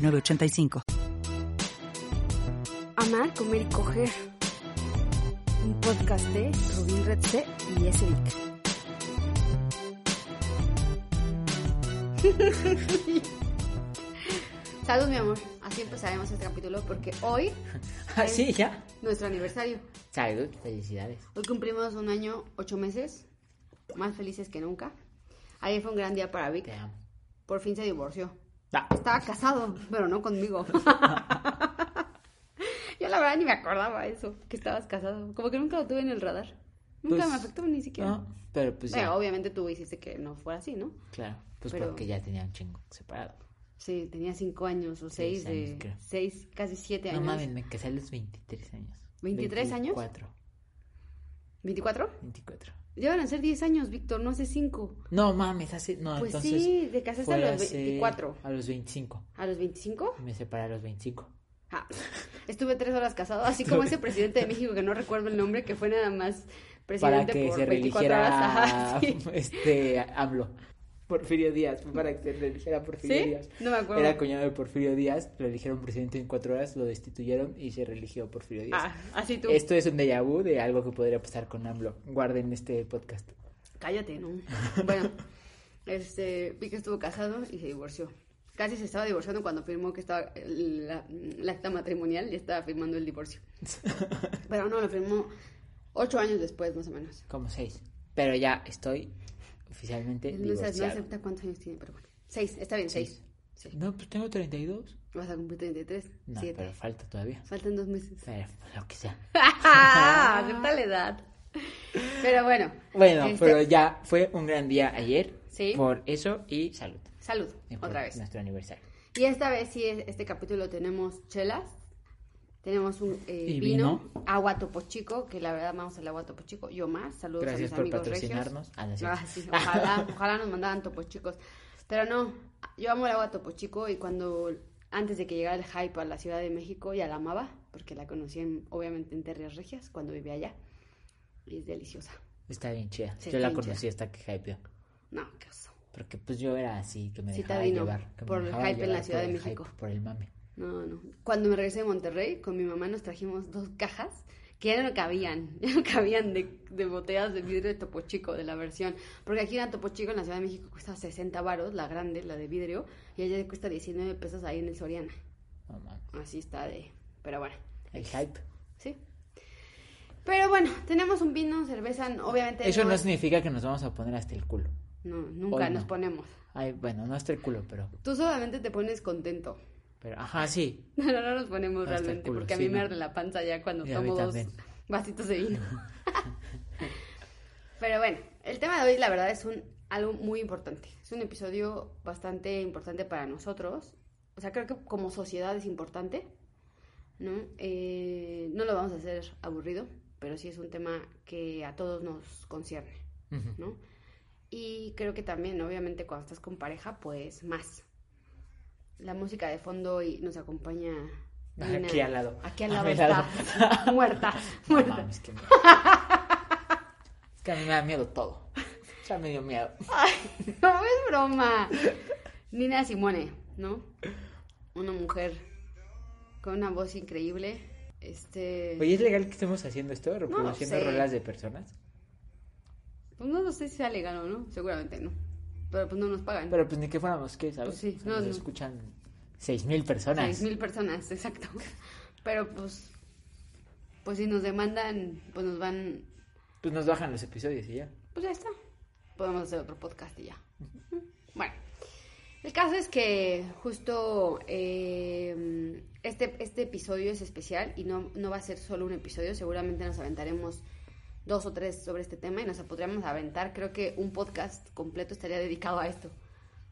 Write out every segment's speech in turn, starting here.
906985. Amar, comer y coger. Un podcast de Rubín Redse y Esric. Salud, mi amor. Así empezaremos este capítulo porque hoy Ah, es sí, ya. nuestro aniversario. Salud, felicidades. Hoy cumplimos un año, ocho meses, más felices que nunca. Ayer fue un gran día para Vic. Te amo. Por fin se divorció. Ah, Estaba casado, pero no conmigo. Yo la verdad ni me acordaba eso, que estabas casado. Como que nunca lo tuve en el radar. Nunca Pues, me afectó ni siquiera. no, pero pues Bueno, ya. obviamente tú hiciste que no fuera así, ¿no? Claro, pues pero- porque ya tenía un chingo separado. Sí, tenía cinco años o Seis seis, de... años, creo. Seis, casi siete No años. mames, me casé a los 23 años. ¿23 años? 24, ¿24? 24. Llevan a ser 10 años, Víctor, no hace cinco. No mames, hace. No, Pues entonces. sí, te casaste a los hace- 24. A los 25. ¿A los 25? Me separé a los 25. Ah, estuve tres horas casado, así como ese presidente de México que no recuerdo el nombre, que fue nada más Para presidente que por se 24 horas. Ajá, sí. este AMLO. Porfirio Díaz, fue para que se religiera Porfirio ¿Sí? Díaz. No me acuerdo. Era cuñado de Porfirio Díaz, lo eligieron presidente en cuatro horas, lo destituyeron y se religió Porfirio Díaz. Ah, así tú. Esto es un déjà vu de algo que podría pasar con AMLO. Guarden este podcast. Cállate, ¿no? Bueno, este, vi que estuvo casado y se divorció. Casi se estaba divorciando cuando firmó que estaba la, la acta matrimonial y estaba firmando el divorcio. Pero no, lo firmó ocho años después, más o menos. Como seis. Pero ya estoy oficialmente No, sé- no divorciado. acepta cuántos años tiene, pero bueno. Seis, está bien, seis. Sí. No, pues tengo 32. Vas a cumplir 33, No, siete. pero falta todavía. Faltan dos meses. Pero lo que sea. Acepta la edad. Pero bueno. Bueno, este, pero ya fue un gran día ayer. Sí. Por eso y salud. Salud, Y otra vez. Nuestro aniversario. Y esta vez sí, es- este capítulo tenemos chelas, tenemos un eh, Y vino, vino. agua topo chico, que la verdad amamos el agua topo chico, yo más, saludos Gracias a por mis amigos regios. patrocinarnos. Ah, no es cierto. Ah, sí, ojalá, ojalá nos mandaran topo chicos, pero no, yo amo el agua topo chico y cuando, antes de que llegara el hype a la Ciudad de México, ya la amaba, porque la conocí en- obviamente en Terrias Regias, cuando vivía allá, y es deliciosa. Está bien chida. Sí, Yo la conocí hasta que hypeó. No, qué oso. Porque pues yo era así, que me dejaba Citadino, llevar. que me por el dejaba hype en la Ciudad por de el México. hype, por el mame. No, no. Cuando me regresé de Monterrey, con mi mamá nos trajimos dos cajas que ya no cabían, ya no cabían de, de botellas de vidrio de Topo Chico, de la versión. Porque aquí una Topo Chico en la Ciudad de México cuesta 60 varos, la grande, la de vidrio, y allá cuesta 19 pesos ahí en el Soriana. Mames. Así está de... Pero bueno, El hype. sí. Pero bueno, tenemos un vino, cerveza, obviamente... Eso no significa que nos vamos a poner hasta el culo. No, nunca Hoy no. nos ponemos. Ay, bueno, no hasta el culo, pero. Tú solamente te pones contento. Pero, ajá, sí. No, no, no nos ponemos Hasta realmente, culo, porque a sí, mí me arde la panza ya cuando a tomo dos vasitos de vino. Pero bueno, el tema de hoy, la verdad, es un algo muy importante. Es un episodio bastante importante para nosotros. O sea, creo que como sociedad es importante, ¿no? Eh, no lo vamos a hacer aburrido, pero sí es un tema que a todos nos concierne. ¿no? Y creo que también, obviamente, cuando estás con pareja, pues más. La música de fondo y nos acompaña. Nina. Aquí al lado. Aquí al lado está. lado. muerta, No muerta. mames, qué miedo. Es que a mí me da miedo todo. Ya me dio miedo. No es broma. Nina Simone, ¿no? Una mujer con una voz increíble. Este. Oye, ¿es legal que estemos haciendo esto? ¿Reproduciendo rolas de personas? Pues no, no sé si sea legal o no. Seguramente no. Pero pues no nos pagan. Pero pues ni que fuéramos, ¿qué? ¿Sabes? Pues sí, O sea, no, nos no. escuchan seis mil personas. Seis mil personas, exacto. Pero pues. Pues si nos demandan, pues nos van. Pues nos bajan los episodios y ya. Pues ya está. Podemos hacer otro podcast y ya. Bueno, el caso es que justo eh, este, este episodio es especial y no, no va a ser solo un episodio. Seguramente nos aventaremos dos o tres sobre este tema y nos podríamos aventar. Creo que un podcast completo estaría dedicado a esto.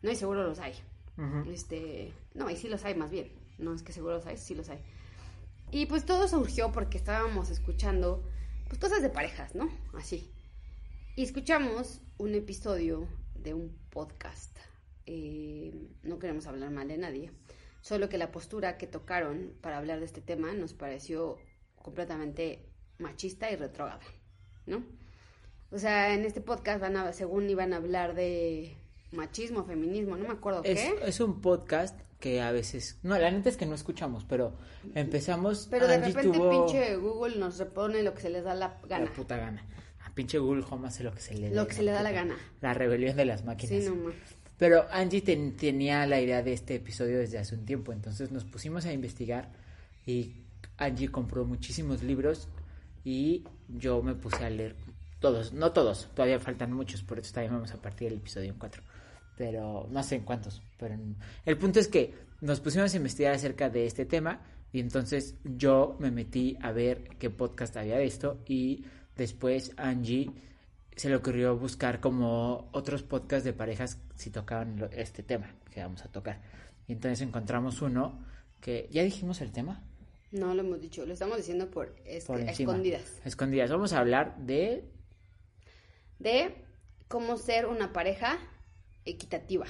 No, y seguro los hay. Este, no, y sí los hay más bien. No es que seguro los hay, sí los hay. Y pues todo surgió porque estábamos escuchando pues cosas de parejas, ¿no? Así. Y escuchamos un episodio de un podcast. Eh, no queremos hablar mal de nadie. Solo que la postura que tocaron para hablar de este tema nos pareció completamente machista y retrógrada, ¿no? O sea, en este podcast van a, según iban a hablar de machismo, feminismo, no me acuerdo es, qué. Es un podcast que a veces, no, la neta es que no escuchamos, pero empezamos. Pero de Angie repente tuvo pinche Google nos repone lo que se les da la gana. la puta gana. A pinche Google Home hace lo que se le Lo que se le da la gana. La rebelión de las máquinas. Sí. Pero Angie ten- tenía la idea de este episodio desde hace un tiempo, entonces nos pusimos a investigar y Angie compró muchísimos libros y yo me puse a leer todos, no todos, todavía faltan muchos, por eso también vamos a partir del episodio en cuatro, pero no sé en cuántos, pero el punto es que nos pusimos a investigar acerca de este tema y entonces yo me metí a ver qué podcast había de esto y después Angie se le ocurrió buscar como otros podcasts de parejas si tocaban este tema que vamos a tocar. Y entonces encontramos uno que ya dijimos el tema No lo hemos dicho, lo estamos diciendo por, es- por escondidas. Escondidas. Vamos a hablar de De cómo ser una pareja equitativa.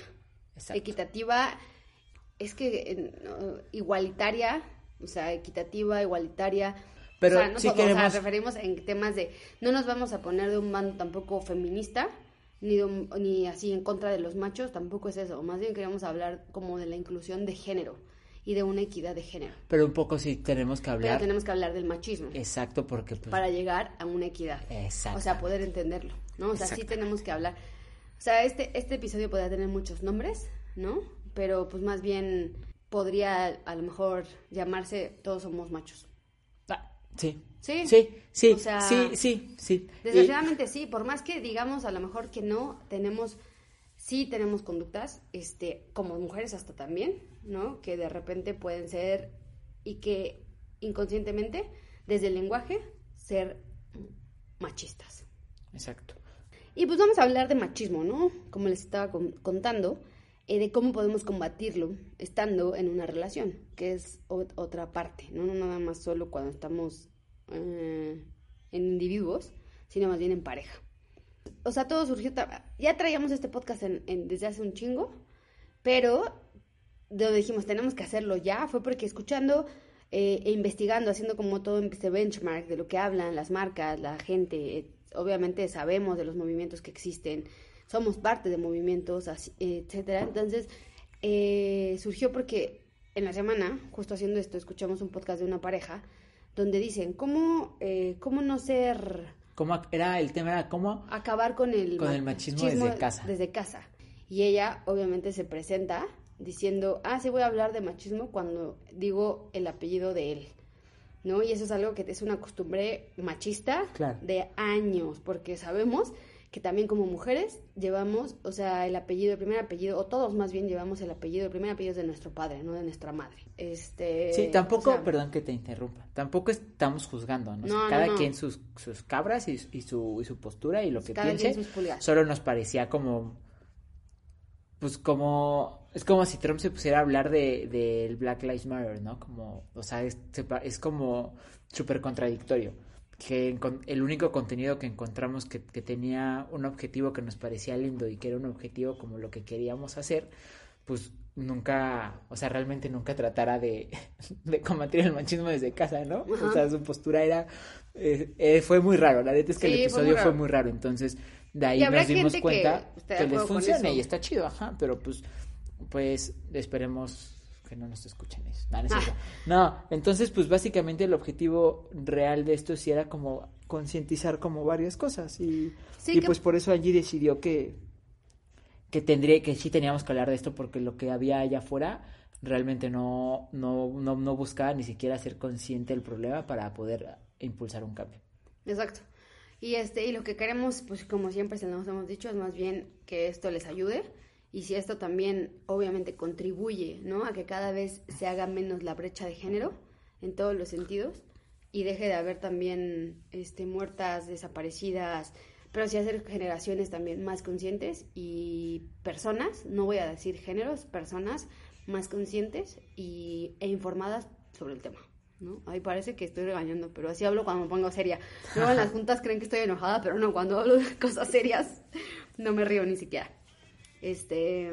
Exacto. Equitativa es que eh, no, igualitaria, o sea, equitativa, igualitaria. Pero o sea, no o sea, queremos- referimos en temas de no nos vamos a poner de un bando tampoco feminista ni de un- ni así en contra de los machos, tampoco es eso, más bien queremos hablar como de la inclusión de género y de una equidad de género. pero un poco sí tenemos que Pero hablar. tenemos que hablar del machismo Exacto, porque pues para llegar a una equidad. Exacto. O sea, poder entenderlo, ¿no? O sea, sí tenemos que hablar. O sea, este, este episodio podría tener muchos nombres, ¿no? Pero pues más bien podría a lo mejor llamarse Todos somos machos. Ah, sí. Sí. Sí, sí, O sea, sí, sí, sí. Y- Desgraciadamente sí, por más que digamos a lo mejor que no, tenemos, sí tenemos conductas, este, como mujeres hasta también, ¿no? Que de repente pueden ser y que inconscientemente, desde el lenguaje, ser machistas. Exacto. Y pues vamos a hablar de machismo, ¿no? Como les estaba con- contando, eh, de cómo podemos combatirlo estando en una relación, que es ot- otra parte, ¿no? No nada más solo cuando estamos eh, en individuos, sino más bien en pareja. O sea, todo surgió, ya traíamos este podcast en- en- desde hace un chingo, pero de donde dijimos tenemos que hacerlo ya fue porque escuchando eh, e investigando, haciendo como todo este benchmark de lo que hablan las marcas, la gente, obviamente sabemos de los movimientos que existen, somos parte de movimientos, etcétera. Entonces eh, surgió porque en la semana, justo haciendo esto, escuchamos un podcast de una pareja donde dicen cómo eh, cómo no ser ¿Cómo era el tema? Era cómo acabar con el, Con el machismo desde casa. Desde casa. Y ella obviamente se presenta diciendo, ah, sí voy a hablar de machismo cuando digo el apellido de él. ¿No? Y eso es algo que es una costumbre machista Claro. de años, porque sabemos que también como mujeres llevamos, o sea, el apellido, el primer apellido, o todos más bien llevamos el apellido, el primer apellido es de nuestro padre, no de nuestra madre. Este, Sí, tampoco, o sea, perdón que te interrumpa, tampoco estamos juzgando, ¿no? O sea, No, no, cada no. quien sus, sus cabras y, y su, y su postura y lo que Cada piense, solo nos parecía como, pues como, es como si Trump se pusiera a hablar de del Black Lives Matter, ¿no? Como, o sea, es, es como súper contradictorio, que el único contenido que encontramos que, que tenía un objetivo que nos parecía lindo y que era un objetivo como lo que queríamos hacer, pues nunca, o sea, realmente nunca tratara de, de combatir el machismo desde casa, ¿no? Ajá. O sea, su postura era, eh, eh, fue muy raro, la neta es que Sí, el fue muy episodio fue muy raro, entonces de ahí nos dimos que cuenta de que, les funciona y está chido, ajá, pero pues, pues esperemos que no nos escuchen eso. No, no, es Ah. No, entonces pues básicamente el objetivo real de esto sí era como concientizar como varias cosas y, Sí, y que- pues por eso Angie decidió que que tendría que sí teníamos que hablar de esto porque lo que había allá afuera realmente no no no, no buscaba ni siquiera ser consciente del problema para poder impulsar un cambio. Exacto. Y este, y lo que queremos, pues como siempre se nos hemos dicho, es más bien que esto les ayude. Y si esto también obviamente contribuye, ¿no? A que cada vez se haga menos la brecha de género en todos los sentidos y deje de haber también este muertas, desaparecidas, pero sí hacer generaciones también más conscientes y personas, no voy a decir géneros, personas más conscientes y, e informadas sobre el tema. ¿no? Ahí parece que estoy regañando, pero así hablo cuando me pongo seria. Luego en las juntas creen que estoy enojada, pero no, cuando hablo de cosas serias no me río ni siquiera. Este,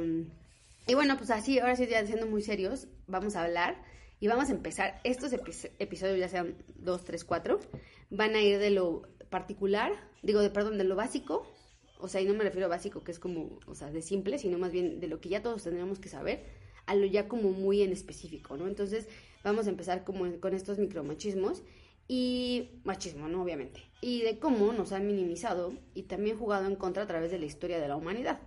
y bueno, pues así, ahora sí ya siendo muy serios, vamos a hablar y vamos a empezar. Estos episodios, ya sean dos, tres, cuatro, van a ir de lo particular, digo, de perdón, de lo básico, o sea, y no me refiero a básico, que es como, o sea, de simple, sino más bien de lo que ya todos tendríamos que saber, a lo ya como muy en específico, ¿no? Entonces, vamos a empezar como con estos micromachismos y machismo, ¿no? Obviamente. Y de cómo nos han minimizado y también jugado en contra a través de la historia de la humanidad.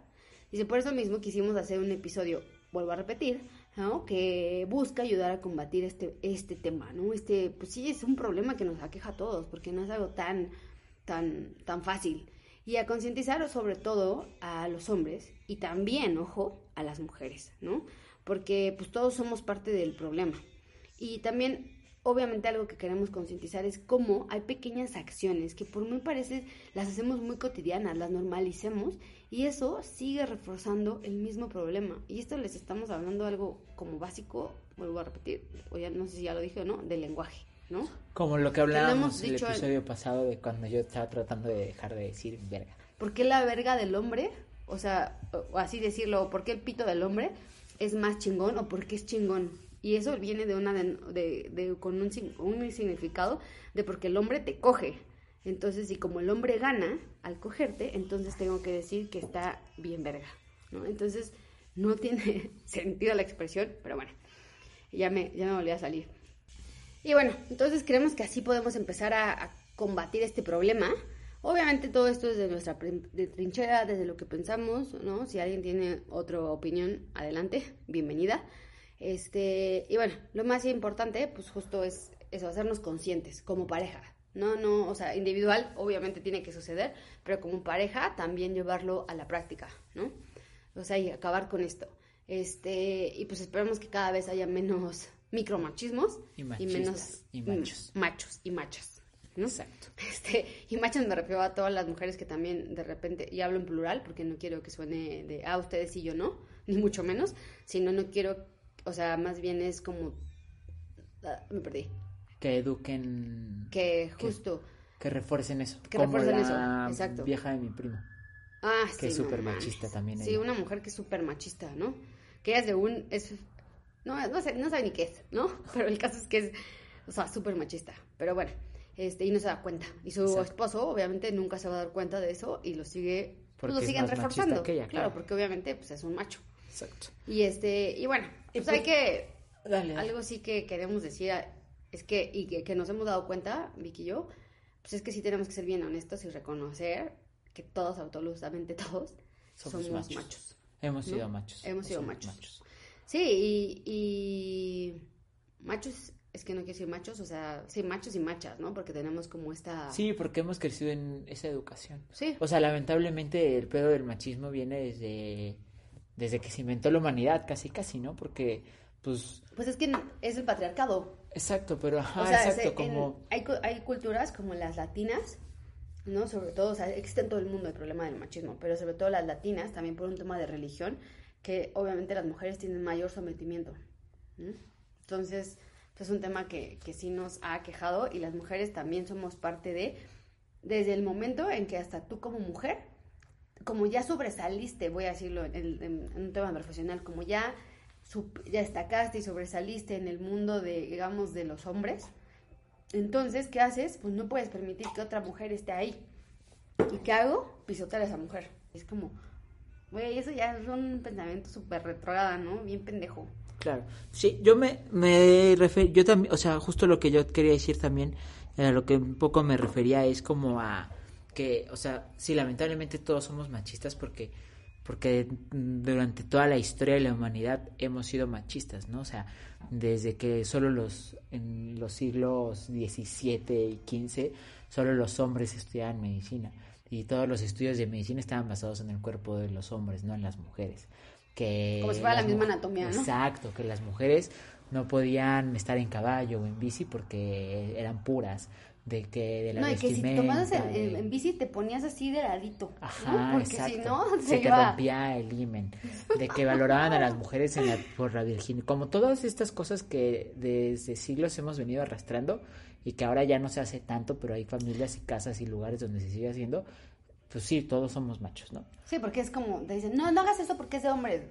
Dice, por eso mismo quisimos hacer un episodio, vuelvo a repetir, ¿no? Que busca ayudar a combatir este, este tema, ¿no? Este, pues sí, es un problema que nos aqueja a todos, porque no es algo tan, tan, tan fácil. Y a concientizar sobre todo a los hombres y también, ojo, a las mujeres, ¿no? Porque pues todos somos parte del problema. Y también obviamente algo que queremos concientizar es cómo hay pequeñas acciones que por mí parece las hacemos muy cotidianas, las normalicemos y eso sigue reforzando el mismo problema. Y esto les estamos hablando algo como básico, vuelvo a repetir, o ya no sé si ya lo dije o no, del lenguaje, ¿no? Como lo que hablábamos en el episodio pasado de cuando yo estaba tratando de dejar de decir verga. ¿Por qué la verga del hombre? O sea, o así decirlo, ¿por qué el pito del hombre es más chingón o por qué es chingón? Y eso viene de una de, con un, un significado de porque el hombre te coge. Entonces, y como el hombre gana al cogerte, entonces tengo que decir que está bien verga, ¿no? Entonces, no tiene sentido la expresión, pero bueno, ya me, ya me volví a salir. Y bueno, entonces creemos que así podemos empezar a, combatir este problema. Obviamente todo esto es de nuestra de trinchera, desde lo que pensamos, ¿no? Si alguien tiene otra opinión, adelante, bienvenida. Este, y bueno, lo más importante, pues justo es eso, hacernos conscientes como pareja. No, no, o sea, individual obviamente tiene que suceder, pero como pareja también llevarlo a la práctica, ¿no? O sea, y acabar con esto. Este, y pues esperemos que cada vez haya menos micromachismos y, y menos y machos. machos y machas. ¿no? Exacto. Este, y machos me refiero a todas las mujeres que también de repente, y hablo en plural porque no quiero que suene de, ah, ustedes y yo no, ni mucho menos, sino no quiero o sea, más bien es como... Ah, me perdí. Que eduquen... Que justo... Que, refuercen eso. Que refuercen eso, exacto. vieja de mi primo. Ah, sí. Que es súper machista también. Sí, una mujer que es súper machista, ¿no? Que ella es de un... Es, no, no, sé, no sabe ni qué es, ¿no? Pero el caso es que es, o sea, súper machista. Pero bueno, este, y no se da cuenta. Y su esposo, obviamente, nunca se va a dar cuenta de eso y lo sigue... pues lo siguen reforzando. claro, porque obviamente, pues es un macho. Exacto. Y este, y bueno, pues hay que, algo sí que queremos decir es que, y que, nos hemos dado cuenta, Vicky y yo, pues es que sí tenemos que ser bien honestos y reconocer que todos, absolutamente todos, somos, machos. Hemos sido machos. Hemos sido machos. Sí, y, y machos es que no quiero decir machos, o sea, sí, machos y machas, ¿no? Porque tenemos como esta... Sí, porque hemos crecido en esa educación. Sí. O sea, lamentablemente el pedo del machismo viene desde desde que se inventó la humanidad, casi casi, ¿no? Porque, pues... Pues es que es el patriarcado. Exacto, pero, ajá, exacto, como... hay, hay culturas como las latinas, ¿no? Sobre todo, o sea, existe en todo el mundo el problema del machismo, pero sobre todo las latinas, también por un tema de religión, que obviamente las mujeres tienen mayor sometimiento. Entonces, pues es un tema que, que sí nos ha quejado y las mujeres también somos parte de, desde el momento en que hasta tú como mujer como ya sobresaliste, voy a decirlo en, un tema profesional, como ya, ya destacaste y sobresaliste en el mundo de, digamos, de los hombres, entonces, ¿qué haces? Pues no puedes permitir que otra mujer esté ahí. ¿Y qué hago? Pisotear a esa mujer. Es como, güey, eso ya es un pensamiento súper retrograda, ¿no? Bien pendejo. Claro. Sí, yo me, me refiero, yo también, o sea, justo lo que yo quería decir también, a lo que un poco me refería es como a que, o sea, sí, lamentablemente todos somos machistas porque, porque durante toda la historia de la humanidad hemos sido machistas, ¿no? O sea, desde que solo los, en los siglos XVII y XV, solo los hombres estudiaban medicina y todos los estudios de medicina estaban basados en el cuerpo de los hombres, no en las mujeres. Que Como si fuera la misma anatomía, ¿no? Exacto, que las mujeres no podían estar en caballo o en bici porque eran puras de que de la No, y que si tomabas en, vestimenta, bici te ponías así de ladito. Ajá, Porque exacto. si no, se, se te rompía el himen, de que valoraban a las mujeres en la- por la virginidad, como todas estas cosas que desde siglos hemos venido arrastrando y que ahora ya no se hace tanto, pero hay familias y casas y lugares donde se sigue haciendo, pues sí, todos somos machos, ¿no? Sí, porque es como, te dicen, no, no hagas eso porque es de hombre.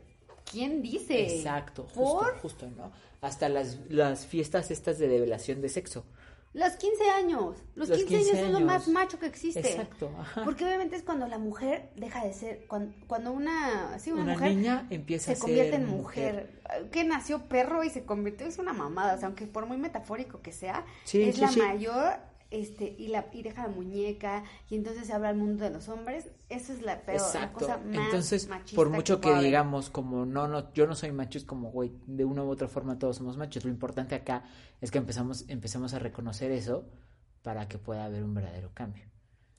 ¿Quién dice? Exacto, justo, ¿Por? justo, ¿no? Hasta las, las fiestas estas de develación de sexo. Los 15 años. Los, Los 15, 15 años es lo más macho que existe. Exacto, ajá. Porque obviamente es cuando la mujer deja de ser, cuando, cuando una, sí, una, Una mujer niña empieza se a convierte ser en mujer. Que nació perro y se convirtió, es una mamada. O sea, aunque por muy metafórico que sea, Sí, es sí, la mayor este y la y deja la muñeca y entonces se habla al mundo de los hombres. Esa es la peor, la cosa más Entonces, machista por mucho que digamos como no, no, yo no soy macho, es como, güey, de una u otra forma todos somos machos. Lo importante acá es que empezamos, empecemos a reconocer eso para que pueda haber un verdadero cambio.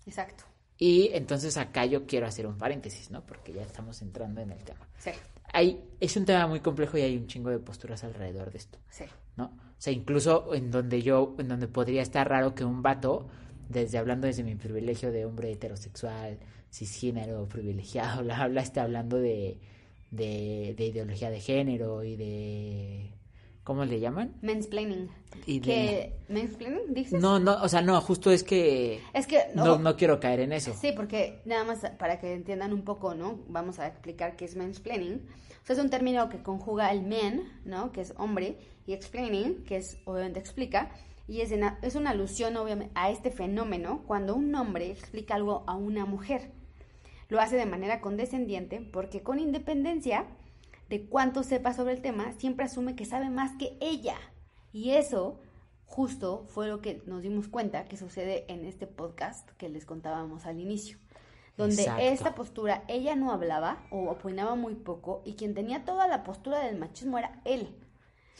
Exacto. Y entonces acá yo quiero hacer un paréntesis, ¿no? Porque ya estamos entrando en el tema. Sí, Hay, es un tema muy complejo y hay un chingo de posturas alrededor de esto. sí. ¿no? O sea, incluso en donde yo, en donde podría estar raro que un vato, desde hablando desde mi privilegio de hombre heterosexual, cisgénero, privilegiado, bla, bla, esté hablando de, de, de ideología de género y de... ¿Cómo le llaman? Mansplaining. Y de- ¿Mansplaining dices? No, no, o sea, no, justo es que Es que no, no quiero caer en eso. Sí, porque nada más para que entiendan un poco, ¿no? Vamos a explicar qué es mansplaining. O sea, es un término que conjuga el man, ¿no? Que es hombre, y explaining, que es obviamente explica. Y es, en- es una alusión, obviamente, a este fenómeno cuando un hombre explica algo a una mujer. Lo hace de manera condescendiente porque con independencia de cuánto sepa sobre el tema, siempre asume que sabe más que ella. Y eso justo fue lo que nos dimos cuenta que sucede en este podcast que les contábamos al inicio. Donde Exacto. esta postura ella no hablaba o opinaba muy poco y quien tenía toda la postura del machismo era él.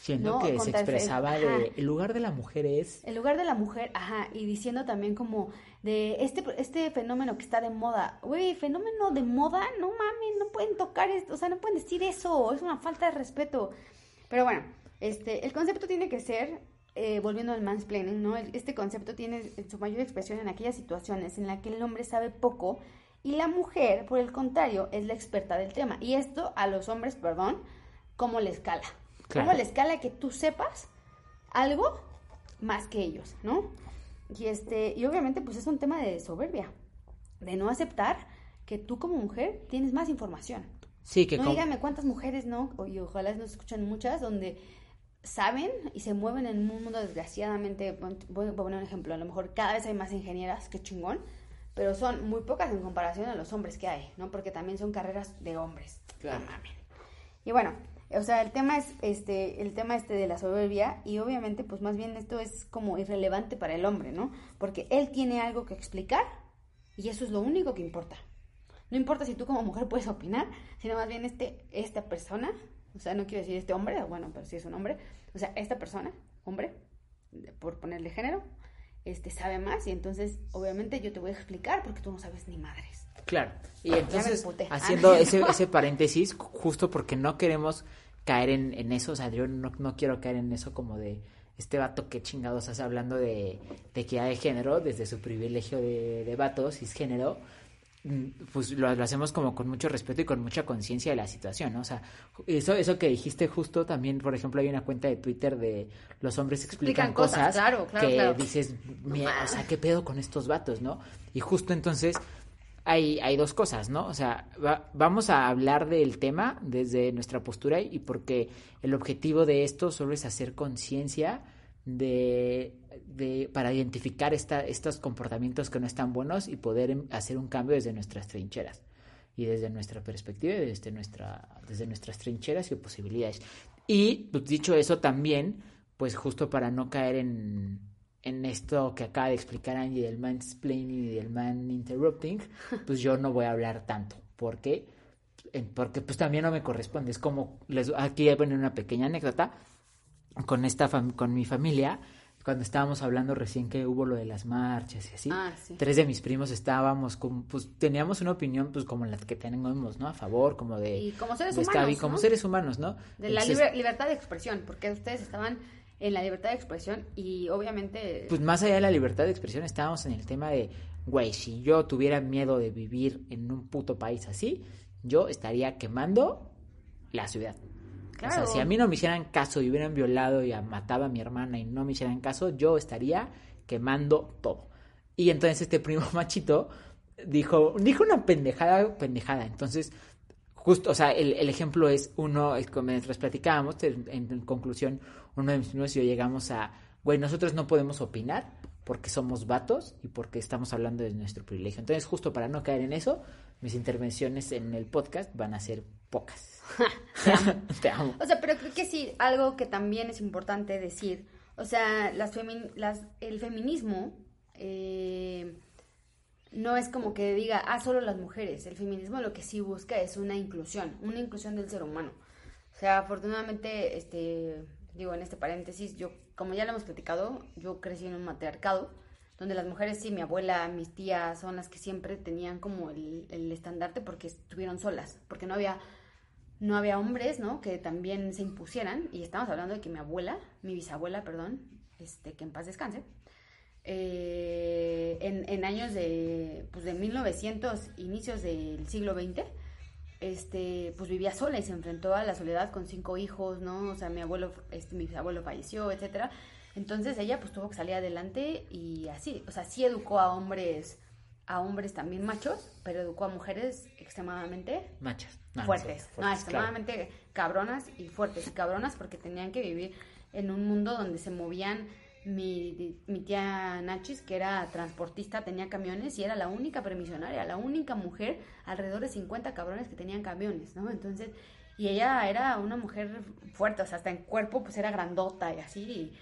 Siendo No, que se contra expresaba de... El lugar de la mujer es... El lugar de la mujer, ajá, y diciendo también como de este, este fenómeno que está de moda. Güey, fenómeno de moda, no mames, no pueden tocar esto, o sea, no pueden decir eso, es una falta de respeto. Pero bueno, este, el concepto tiene que ser, eh, volviendo al mansplaining, ¿no? El- Este concepto tiene su mayor expresión en aquellas situaciones en las que el hombre sabe poco y la mujer, por el contrario, es la experta del tema. Y esto a los hombres, perdón, ¿cómo les cala? Claro. ¿Cómo les cala que tú sepas algo más que ellos, ¿no? Y este, y obviamente pues es un tema de soberbia, de no aceptar que tú como mujer tienes más información. Sí, que no como- dígame cuántas mujeres, ¿no? Y ojalá nos escuchan muchas donde saben y se mueven en un mundo desgraciadamente, voy a poner un ejemplo, a lo mejor cada vez hay más ingenieras, que chingón, pero son muy pocas en comparación a los hombres que hay, ¿no? Porque también son carreras de hombres. Claro. No. Y bueno, o sea, el tema es este, el tema este de la soberbia y obviamente pues más bien esto es como irrelevante para el hombre, ¿no? Porque él tiene algo que explicar y eso es lo único que importa. No importa si tú como mujer puedes opinar, sino más bien este, esta persona, o sea, no quiero decir este hombre, bueno, pero sí es un hombre, o sea, esta persona, hombre, por ponerle género, este sabe más y entonces obviamente yo te voy a explicar porque tú no sabes ni madres. Claro. Y entonces, emputé. haciendo Ah. ese, ese paréntesis, justo porque no queremos caer en, en eso, o sea, yo no, no quiero caer en eso como de este vato que chingados hace hablando de, de que hay género, desde su privilegio de, de vato, cisgénero, mm, pues lo, lo hacemos como con mucho respeto y con mucha conciencia de la situación, ¿no? O sea, eso, eso que dijiste justo también, por ejemplo, hay una cuenta de Twitter de los hombres explican, Explican cosas, cosas, claro, claro, que claro. dices, "Mira, o sea, ¿qué pedo con estos vatos, no? Y justo entonces hay, hay dos cosas, ¿no? O sea, va- vamos a hablar del tema desde nuestra postura y porque el objetivo de esto solo es hacer conciencia de, de para identificar esta, estos comportamientos que no están buenos y poder em- hacer un cambio desde nuestras trincheras y desde nuestra perspectiva y desde, nuestra, desde nuestras trincheras y posibilidades. Y pues, dicho eso también, pues justo para no caer en, en esto que acaba de explicar Angie del mansplaining y del man interrupting, pues yo no voy a hablar tanto, porque en- porque pues también no me corresponde. Es como, les, aquí voy a poner una pequeña anécdota con esta con mi familia, cuando estábamos hablando recién que hubo lo de las marchas y así, Ah, sí. tres de mis primos estábamos, como, pues teníamos una opinión pues como la que tenemos, ¿no? A favor, como de... Y como seres de humanos, como ¿no? seres humanos, ¿no? De la Entonces, libre- libertad de expresión, porque ustedes estaban en la libertad de expresión y obviamente... Pues más allá de la libertad de expresión estábamos en el tema de, güey, si yo tuviera miedo de vivir en un puto país así, yo estaría quemando la ciudad. O sea, si a mí no me hicieran caso y hubieran violado y matado a mi hermana y no me hicieran caso, yo estaría quemando todo. Y entonces este primo machito dijo, dijo una pendejada, pendejada. Entonces, justo, o sea, el, ejemplo es uno, mientras platicábamos, en, conclusión, uno de mis primos y yo llegamos a, güey, nosotros no podemos opinar porque somos vatos y porque estamos hablando de nuestro privilegio. Entonces, justo para no caer en eso, mis intervenciones en el podcast van a ser pocas. Te, amo. O sea, pero creo que sí, algo que también es importante decir, o sea, las, las el feminismo eh, no es como que diga, ah, solo las mujeres. El feminismo lo que sí busca es una inclusión, una inclusión del ser humano. O sea, afortunadamente, este, digo, en este paréntesis, yo, como ya lo hemos platicado, yo crecí en un matriarcado, donde las mujeres, sí, mi abuela, mis tías, son las que siempre tenían como el, el estandarte porque estuvieron solas, porque no había, no había hombres, ¿no? Que también se impusieran, y estamos hablando de que mi abuela, mi bisabuela, perdón, este, que en paz descanse, eh, en, años de, pues de 1900, inicios del siglo XX, este, pues vivía sola y se enfrentó a la soledad con cinco hijos, ¿no? O sea, mi abuelo, este, mi abuelo falleció, etcétera. Entonces ella pues tuvo que salir adelante y así, o sea, sí educó a hombres, a hombres también machos, pero educó a mujeres extremadamente machas, fuertes, no, extremadamente cabronas y fuertes y cabronas porque tenían que vivir en un mundo donde se movían mi, tía Nachis, que era transportista, tenía camiones y era la única permisionaria, la única mujer, alrededor de 50 cabrones que tenían camiones, ¿no? Entonces, y ella era una mujer fuerte, o sea, hasta en cuerpo pues era grandota y así,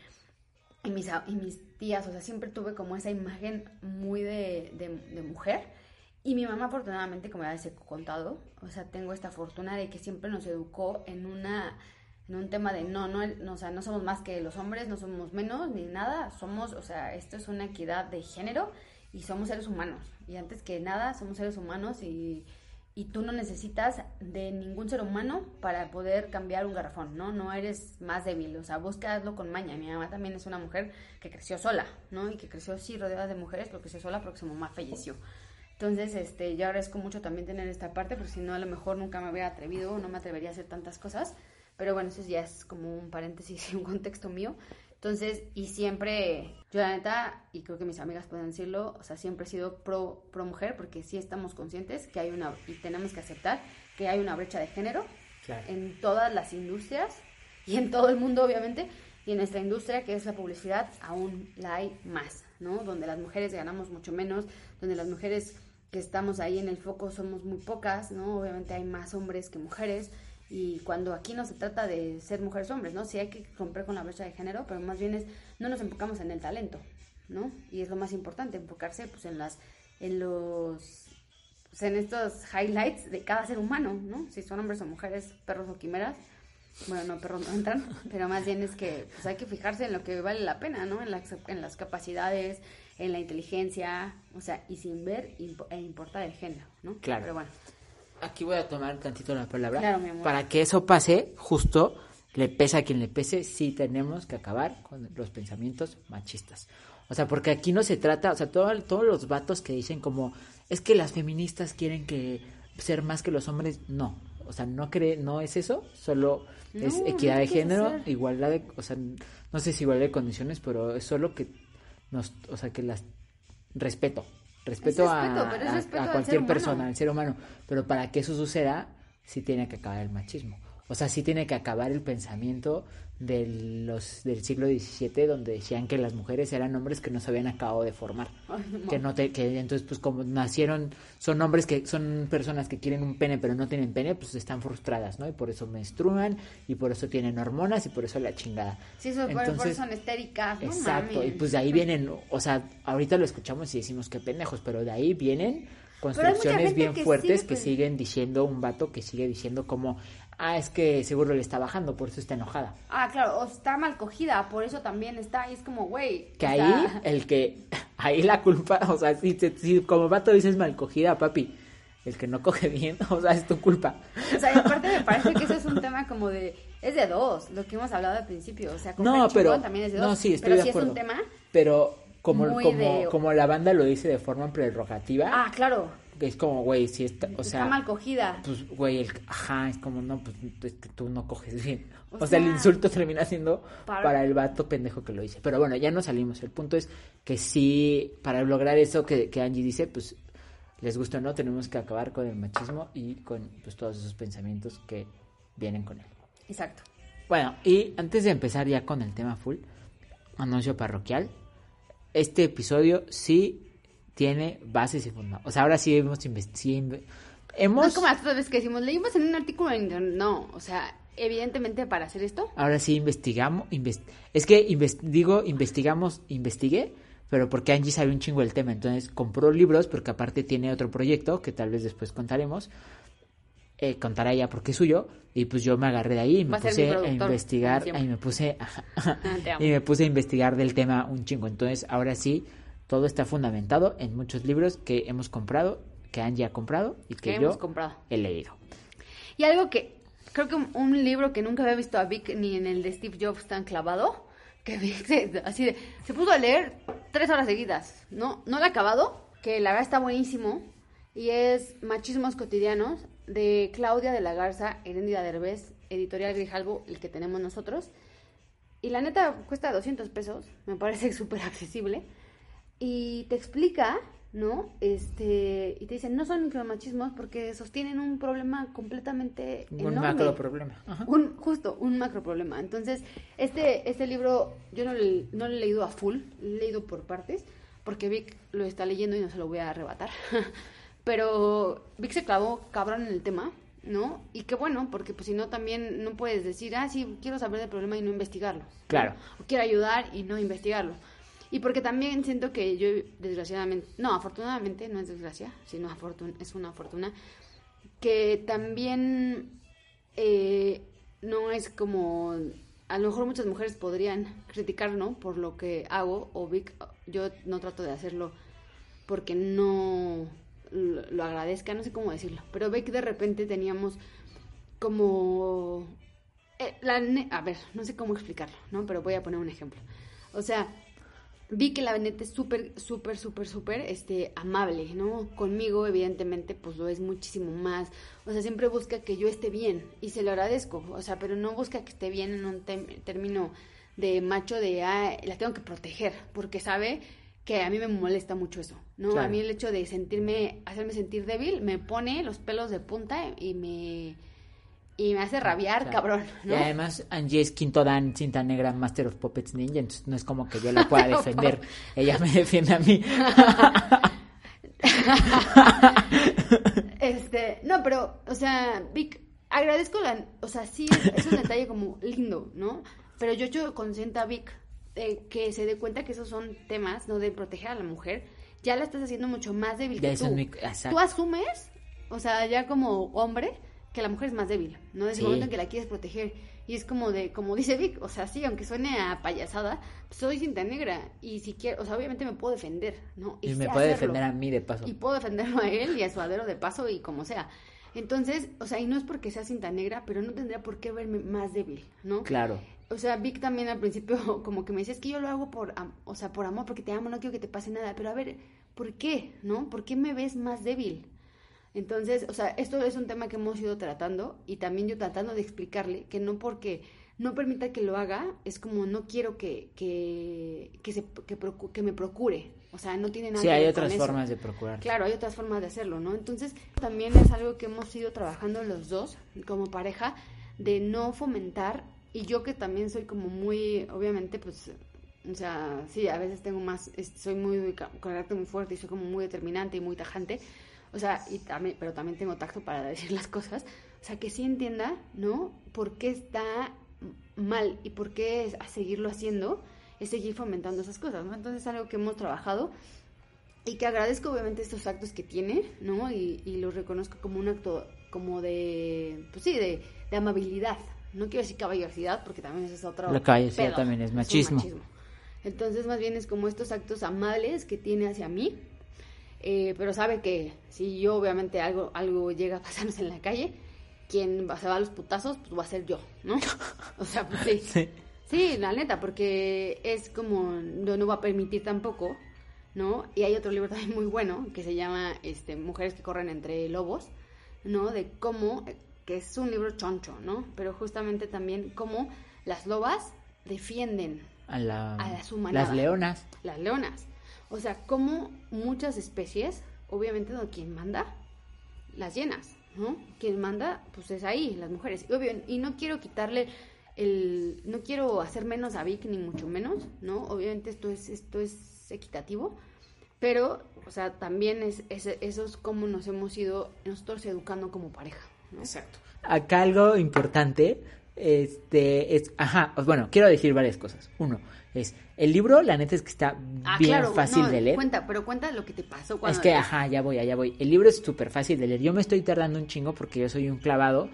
y, mis, y mis tías, o sea, siempre tuve como esa imagen muy de, de, mujer. Y mi mamá, afortunadamente, como ya les he contado, o sea, tengo esta fortuna de que siempre nos educó en una en un tema de no, no, no, o sea, no somos más que los hombres, no somos menos ni nada, somos, o sea, esto es una equidad de género y somos seres humanos. Y antes que nada, somos seres humanos y, y tú no necesitas de ningún ser humano para poder cambiar un garrafón, ¿no? No eres más débil, o sea, búscalo con maña. Mi mamá también es una mujer que creció sola, ¿no? Y que creció, sí, rodeada de mujeres, pero creció sola porque su mamá falleció. Entonces, este, yo agradezco mucho también tener esta parte, porque si no, a lo mejor nunca me hubiera atrevido, no me atrevería a hacer tantas cosas. Pero bueno, eso ya es como un paréntesis y un contexto mío. Entonces, y siempre, yo la neta, y creo que mis amigas pueden decirlo, o sea, siempre he sido pro, pro mujer porque sí estamos conscientes que hay una, y tenemos que aceptar que hay una brecha de género en todas las industrias y en todo el mundo, obviamente, y en nuestra industria, que es la publicidad, aún la hay más, ¿no? Donde las mujeres ganamos mucho menos, donde las mujeres que estamos ahí en el foco somos muy pocas, ¿no? Obviamente hay más hombres que mujeres, y cuando aquí no se trata de ser mujeres o hombres, ¿no? Sí hay que romper con la brecha de género, pero más bien es, no nos enfocamos en el talento, ¿no? Y es lo más importante, enfocarse pues en las, en los, pues, en estos highlights de cada ser humano, ¿no? Si son hombres o mujeres, perros o quimeras, bueno, no, perros no entran, pero más bien es que pues hay que fijarse en lo que vale la pena, ¿no? En las, en las capacidades, en la inteligencia, o sea, y sin ver e importar el género, ¿no? Claro. Pero bueno aquí voy a tomar un tantito la palabra. Para que eso pase, justo, le pese a quien le pese, sí tenemos que acabar con los pensamientos machistas. O sea, porque aquí no se trata, o sea, todos los vatos que dicen como, es que las feministas quieren que ser más que los hombres, no. O sea, no cree, no es eso, solo es equidad de género, igualdad de, o sea, no sé si igualdad de condiciones, pero es solo que nos, o sea, que las respeto, respeto, a, cualquier persona, al ser humano, pero para que eso suceda, sí tiene que acabar el machismo. O sea, sí tiene que acabar el pensamiento de los, del siglo XVII donde decían que las mujeres eran hombres que no se habían acabado de formar. Que no te, que entonces pues como nacieron, son hombres que son personas que quieren un pene pero no tienen pene, pues están frustradas, ¿no? Y por eso menstruan y por eso tienen hormonas y por eso la chingada. Sí, eso, por eso son estéricas, Exacto, y pues de ahí vienen, o sea, ahorita lo escuchamos y decimos que pendejos, pero de ahí vienen construcciones bien fuertes que siguen diciendo un vato que sigue diciendo como ah, es que seguro le está bajando, por eso está enojada. Ah, claro, o está mal cogida, por eso también está, y es como, güey. Que ahí, el que, ahí la culpa, o sea, si, si como vato dices mal cogida, papi, el que no coge bien, o sea, es tu culpa. O sea, y aparte me parece que ese es un tema como de, es de dos, lo que hemos hablado al principio. O sea, con No, pero- también es de dos. no, sí, estoy pero de acuerdo. es un tema. Pero como, como, de- como la banda lo dice de forma prerrogativa, Ah, claro. Es como, güey, si está, o sea, está mal cogida. pues, güey, el, ajá, es como, no, pues, es que tú no coges bien. O, O sea, el insulto termina siendo para- para... el vato pendejo que lo dice. Pero bueno, ya no salimos. El punto es que sí, para lograr eso que, que Angie dice, pues, les gusta o no, tenemos que acabar con el machismo y con, pues, todos esos pensamientos que vienen con él. Exacto. Bueno, y antes de empezar ya con el tema full, anuncio parroquial. Este episodio sí tiene bases y fundamentos. O sea, ahora sí hemos investigado. No Hemos, es como las otras veces que decimos, leímos en un artículo en internet. No, o sea, evidentemente para hacer esto, ahora sí investigamos. inves- es que inves- digo, investigamos, investigué, pero porque Angie sabe un chingo del tema. Entonces compró libros, porque aparte tiene otro proyecto que tal vez después contaremos. Eh, contará ella porque es suyo. Y pues yo me agarré de ahí y me puse a investigar. Ahí me puse. amo. y me puse a investigar del tema un chingo. Entonces, ahora sí, todo está fundamentado en muchos libros que hemos comprado, que Angie ha comprado y que que yo hemos comprado. he leído. Y algo que creo que un, un libro que nunca había visto a Vic ni en el de Steve Jobs tan clavado, que Vic se, así de, se puso a leer tres horas seguidas, ¿no? No lo ha acabado, que la verdad está buenísimo, y es Machismos Cotidianos de Claudia de la Garza, Heréndida Derbez, editorial Grijalbo, el que tenemos nosotros. Y la neta cuesta 200 pesos, me parece súper accesible. Y te explica, ¿no? Este, y te dicen, no son micromachismos porque sostienen un problema completamente Un enorme. macro problema. Ajá. Un, justo, un macro problema. Entonces, este, este libro yo no, le- no lo he leído a full, lo he leído por partes, porque Vic lo está leyendo y no se lo voy a arrebatar. Pero Vic se clavó cabrón en el tema, ¿no? Y qué bueno, porque pues si no también no puedes decir, ah, sí, quiero saber del problema y no investigarlo. Claro. O quiero ayudar y no investigarlo. Y porque también siento que yo, desgraciadamente, no, afortunadamente, no es desgracia, sino afortun es una fortuna, que también eh, no es como a lo mejor muchas mujeres podrían criticar no por lo que hago o Vic yo no trato de hacerlo porque no lo, agradezca no sé cómo decirlo pero Vic de repente teníamos como eh, a ver no sé cómo explicarlo no pero voy a poner un ejemplo. O sea vi que la neta es súper, súper, súper, súper este, amable, ¿no? Conmigo, evidentemente, pues lo es muchísimo más. O sea, siempre busca que yo esté bien y se lo agradezco. O sea, pero no busca que esté bien en un término de macho de, ah, la tengo que proteger, porque sabe que a mí me molesta mucho eso, ¿no? Claro. A mí el hecho de sentirme, hacerme sentir débil, me pone los pelos de punta y me, y me hace rabiar, Claro. cabrón, ¿no? Y además, Angie es quinto dan, cinta negra, Master of Puppets Ninja, entonces no es como que yo la pueda defender. Ella me defiende a mí. Este, no, pero, o sea, Vic, agradezco la, o sea, sí, es, es un detalle como lindo, ¿no? Pero yo yo consciente a Vic de que se dé cuenta que esos son temas, ¿no? De proteger a la mujer, ya la estás haciendo mucho más débil Ya que tú. mi-. Tú asumes, o sea, ya como hombre, que la mujer es más débil, ¿no? Desde Sí. el momento en que la quieres proteger. Y es como de, como dice Vic, o sea, sí, aunque suene a payasada, soy cinta negra. Y si quiero, o sea, obviamente me puedo defender, ¿no? Y me puede hacerlo defender a mí de paso. y puedo defenderlo a él y a su adero de paso y como sea. Entonces, o sea, y no es porque sea cinta negra, pero no tendría por qué verme más débil, ¿no? Claro. O sea, Vic también al principio como que me decía, es que yo lo hago por, o sea, por amor, porque te amo, no quiero que te pase nada. Pero a ver, ¿por qué? ¿No? ¿Por qué me ves más débil? Entonces, o sea, esto es un tema que hemos ido tratando y también yo tratando de explicarle que no porque no permita que lo haga, es como no quiero que, que, que, se, que, procu- que me procure. O sea, no tiene nada Sí, que hay ver otras con eso. formas de procurar. Claro, hay otras formas de hacerlo, ¿no? Entonces, también es algo que hemos ido trabajando los dos como pareja, de no fomentar, y yo que también soy como muy, obviamente, pues, o sea, sí, a veces tengo más, soy muy, con carácter muy fuerte y soy como muy determinante y muy tajante, o sea, y también, pero también tengo tacto para decir las cosas, o sea, que sí entienda, ¿no? Por qué está mal y por qué es- a seguirlo haciendo es seguir fomentando esas cosas, ¿no? Entonces es algo que hemos trabajado y que agradezco obviamente estos actos que tiene, ¿no? Y, y los reconozco como un acto como de, pues sí, de, de amabilidad. No quiero decir caballerosidad porque también es otro La caballerosidad también es un machismo. Entonces más bien es como estos actos amables que tiene hacia mí, eh, pero sabe que si yo obviamente algo, algo llega a pasarnos en la calle, quien se va a los putazos, pues va a ser yo, ¿no? O sea, pues sí. Sí. Sí, la neta, porque es como, no, no va a permitir tampoco, ¿no? Y hay otro libro también muy bueno que se llama este, Mujeres que corren entre lobos, ¿no? De cómo, que es un libro choncho, ¿no? Pero justamente también cómo las lobas defienden A, la, A su manada. las leonas. las leonas. O sea, como muchas especies, obviamente no quien manda, las llenas, ¿no? Quien manda, pues es ahí, las mujeres. Y, obvio, y no quiero quitarle el, no quiero hacer menos a Vic ni mucho menos, ¿no? Obviamente esto es, esto es equitativo, pero, o sea, también es, es- eso es como nos hemos ido nosotros educando como pareja, ¿no? Exacto. Acá algo importante, este, es, ajá, bueno, quiero decir varias cosas. Uno, es, el libro, la neta es que está Ah, bien claro, fácil no, de leer. Cuenta, pero cuenta lo que te pasó cuando Es que, lees. ajá, ya voy, allá voy. El libro es súper fácil de leer. Yo me estoy tardando un chingo porque yo soy un clavado.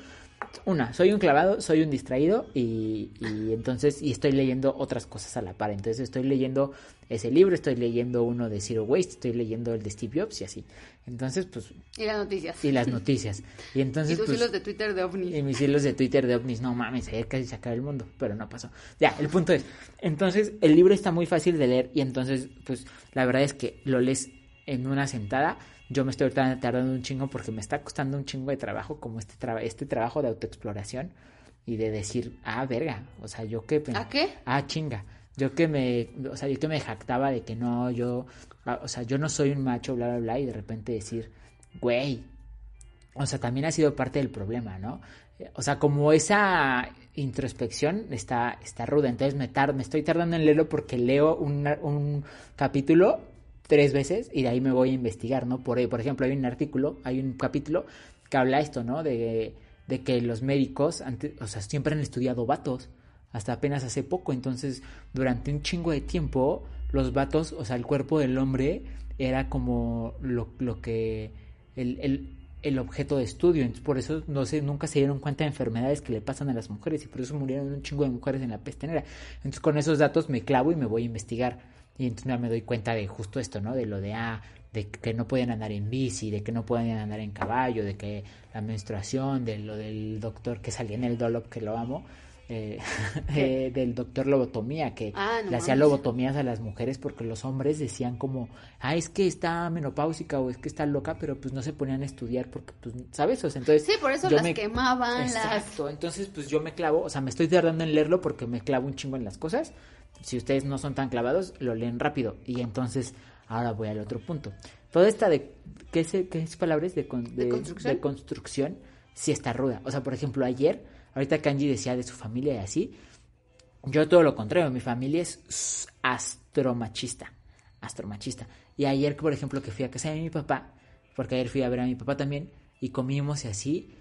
Una, soy un clavado, soy un distraído y, y entonces, y estoy leyendo otras cosas a la par. Entonces estoy leyendo ese libro, estoy leyendo uno de Zero Waste, estoy leyendo el de Steve Jobs y así. Entonces, pues, Y las noticias. y las noticias. Y entonces, Y tus pues, hilos de Twitter de ovnis. y mis hilos de Twitter de ovnis, no mames, ayer casi se acaba el mundo, pero no pasó. Ya, el punto es, entonces el libro está muy fácil de leer y entonces, pues la verdad es que lo lees en una sentada. Yo me estoy tardando un chingo porque me está costando un chingo de trabajo, como este, traba- este trabajo de autoexploración y de decir, ah, verga, o sea, yo que... ¿A qué? Ah, chinga. Yo que me, o sea, yo que me jactaba de que no, yo, ah, o sea, yo no soy un macho, bla, bla, bla, y de repente decir, güey, o sea, también ha sido parte del problema, ¿no? O sea, como esa introspección está, está ruda, entonces me, estoy tardando en leerlo porque leo un capítulo tres veces y de ahí me voy a investigar, ¿no? Por, por ejemplo, hay un artículo, hay un capítulo que habla esto, ¿no? De, de que los médicos, antes, o sea, siempre han estudiado vatos, hasta apenas hace poco, entonces durante un chingo de tiempo los vatos, o sea, el cuerpo del hombre era como lo, lo que el, el, el objeto de estudio, entonces por eso no sé, nunca se dieron cuenta de enfermedades que le pasan a las mujeres y por eso murieron un chingo de mujeres en la peste negra. Entonces con esos datos me clavo y me voy a investigar y entonces me doy cuenta de justo esto, ¿no? De lo de ah, de que no pueden andar en bici, de que no pueden andar en caballo, de que la menstruación, de lo del doctor que salía en el Dolop que lo amo. eh, eh, del doctor lobotomía que Ah, no le hacía lobotomías a las mujeres porque los hombres decían como ah es que está menopáusica o es que está loca pero pues no se ponían a estudiar porque pues sabes o sea entonces Sí, por eso las me- quemaban, las... Exacto, entonces pues yo me clavo, o sea, me estoy tardando en leerlo porque me clavo un chingo en las cosas. Si ustedes no son tan clavados, lo leen rápido. Y entonces, ahora voy al otro punto. Toda esta de, ¿qué es, qué es palabras? De, con- ¿De de, construcción? de construcción, sí está ruda. O sea, por ejemplo, ayer, ahorita Kanji decía de su familia y así, yo todo lo contrario, mi familia es astromachista, astromachista. Y ayer, por ejemplo, que fui a casa de mi papá, porque ayer fui a ver a mi papá también, y comimos y así,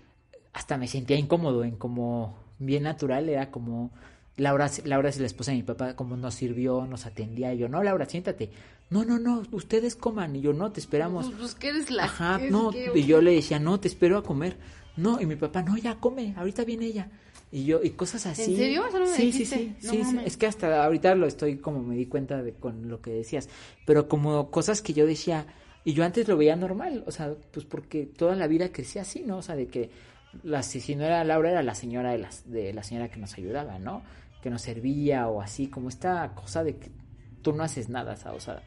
hasta me sentía incómodo, en como bien natural, era como Laura, Laura es la esposa de mi papá, como nos sirvió, nos atendía, y yo, no, Laura, siéntate. No, no, no, ustedes coman, y yo, no, te esperamos. Pues, pues, ¿qué eres la... Ajá, es no, que- y yo le decía, no, te espero a comer. No, y mi papá, no, ya come, ahorita viene ella. Y yo, y cosas así. serio? Eso no me sí, sí, sí, No sí, sí. Es que hasta ahorita lo estoy como me di cuenta de con lo que decías. Pero como cosas que yo decía, y yo antes lo veía normal, o sea, pues porque toda la vida crecí así, ¿no? O sea, de que la, si, si no era Laura, era la señora de, las, de la señora que nos ayudaba, ¿no? Que nos servía o así, como esta cosa de que tú no haces nada, o sea,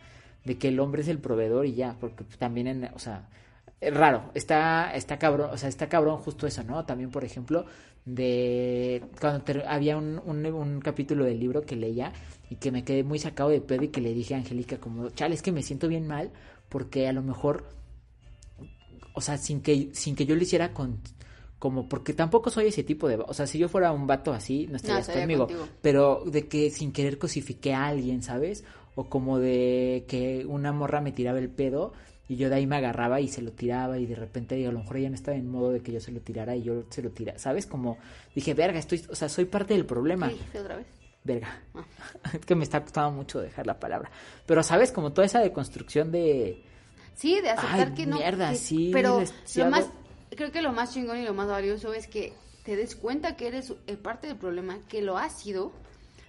de que el hombre es el proveedor y ya, porque también, en, o sea, es raro, está, está cabrón, o sea, está cabrón justo eso, ¿no? También, por ejemplo, de cuando había un, un, capítulo del libro que leía y que me quedé muy sacado de pedo y que le dije a Angélica como, chale, es que me siento bien mal porque a lo mejor, o sea, sin que, sin que yo lo hiciera como, porque tampoco soy ese tipo de, o sea, si yo fuera un vato así, no estarías estaría conmigo, contigo. pero de que sin querer cosifiqué a alguien, ¿sabes? O como de que una morra me tiraba el pedo y yo de ahí me agarraba y se lo tiraba y de repente a lo mejor ella no estaba en modo de que yo se lo tirara y yo se lo tirara, ¿sabes? Como dije, verga, estoy, o sea, soy parte del problema. ¿Qué dijiste otra vez? Verga. Ah. Es que me está costando mucho dejar la palabra. Pero, ¿sabes? Como toda esa deconstrucción de... Sí, de aceptar Ay, que no. mierda, que- sí, Pero sí lo más, creo que lo más chingón y lo más valioso es que te des cuenta que eres eh, parte del problema, que lo has sido,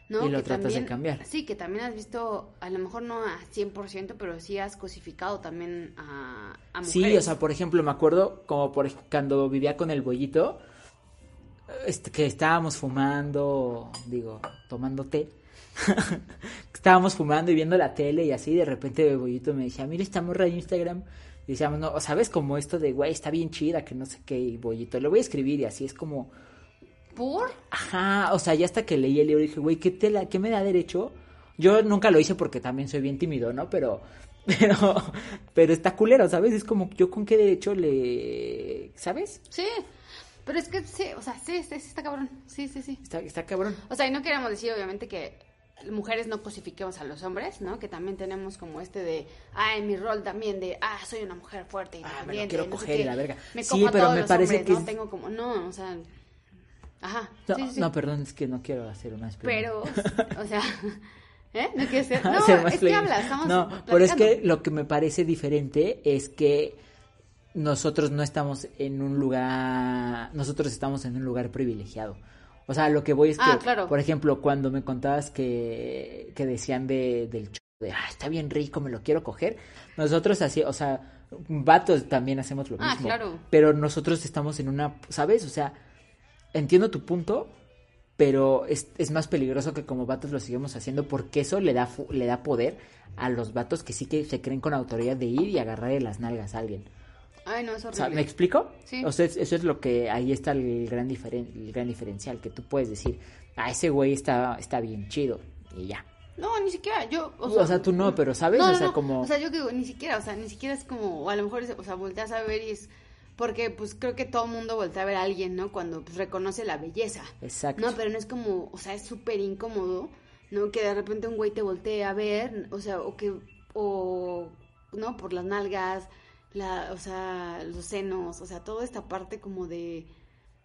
¿no? Y lo que tratas de cambiar. Sí, que también has visto, a lo mejor no a 100%, pero sí has cosificado también a, a mujeres. Sí, o sea, por ejemplo, me acuerdo como por cuando vivía con el bollito, este, que estábamos fumando, digo, tomando té. estábamos fumando y viendo la tele y así, de repente Bollito me decía, mira esta morra de Instagram. Y decíamos, no, ¿sabes? Como esto de, güey, está bien chida, que no sé qué, y Bollito, lo voy a escribir y así es como... ¿Por? Ajá, o sea, ya hasta que leí el libro dije, güey, ¿qué, te la, ¿qué me da derecho? Yo nunca lo hice porque también soy bien tímido, ¿no? Pero, pero, pero está culero, ¿sabes? Es como, ¿yo con qué derecho le, ¿sabes? Sí, pero es que sí, o sea, sí, sí, sí está cabrón, sí, sí, sí. Está, está cabrón. O sea, y no queremos decir, obviamente, que mujeres no cosifiquemos a los hombres, ¿no? Que también tenemos como este de, ah, en mi rol también de, ah, soy una mujer fuerte y Ah, me lo quiero no coger qué. la verga. Me Sí, cojo a pero todos me los parece hombres, que ¿no? es- Tengo como, no, o sea, ajá, No, sí, sí, sí. no, perdón, es que no quiero hacer una Pero, o sea, ¿eh? No quieres ser, no, es que habla, estamos No, pero es que lo que me parece diferente es que nosotros no estamos en un lugar, nosotros estamos en un lugar privilegiado. O sea, lo que voy es que, Ah, claro. por ejemplo, cuando me contabas que, que decían de, del ch- de, ah, está bien rico, me lo quiero coger, nosotros así, o sea, vatos también hacemos lo Ah, mismo. claro. Pero nosotros estamos en una, ¿sabes? O sea, entiendo tu punto, pero es, es más peligroso que como vatos lo sigamos haciendo porque eso le da, fu- le da poder a los vatos que sí que se creen con autoridad de ir y agarrarle las nalgas a alguien. Ay, no, es O sea, horrible. ¿Me explico? Sí. O sea, es- eso es lo que ahí está el gran, diferen- el gran diferencial, que tú puedes decir, ah, ese güey está, está bien chido y ya. No, ni siquiera, yo, O sea, tú no, pero ¿sabes? No, O sea, como- O sea, yo digo, ni siquiera, o sea, ni siquiera es como, o a lo mejor, o sea, volteas a ver y es, porque pues creo que todo mundo voltea a ver a alguien, ¿no? Cuando pues, reconoce la belleza. Exacto. No, pero no es como, o sea, es súper incómodo, ¿no? Que de repente un güey te voltee a ver, o sea, o que, o, ¿no? Por las nalgas, la, o sea, los senos, o sea, toda esta parte como de,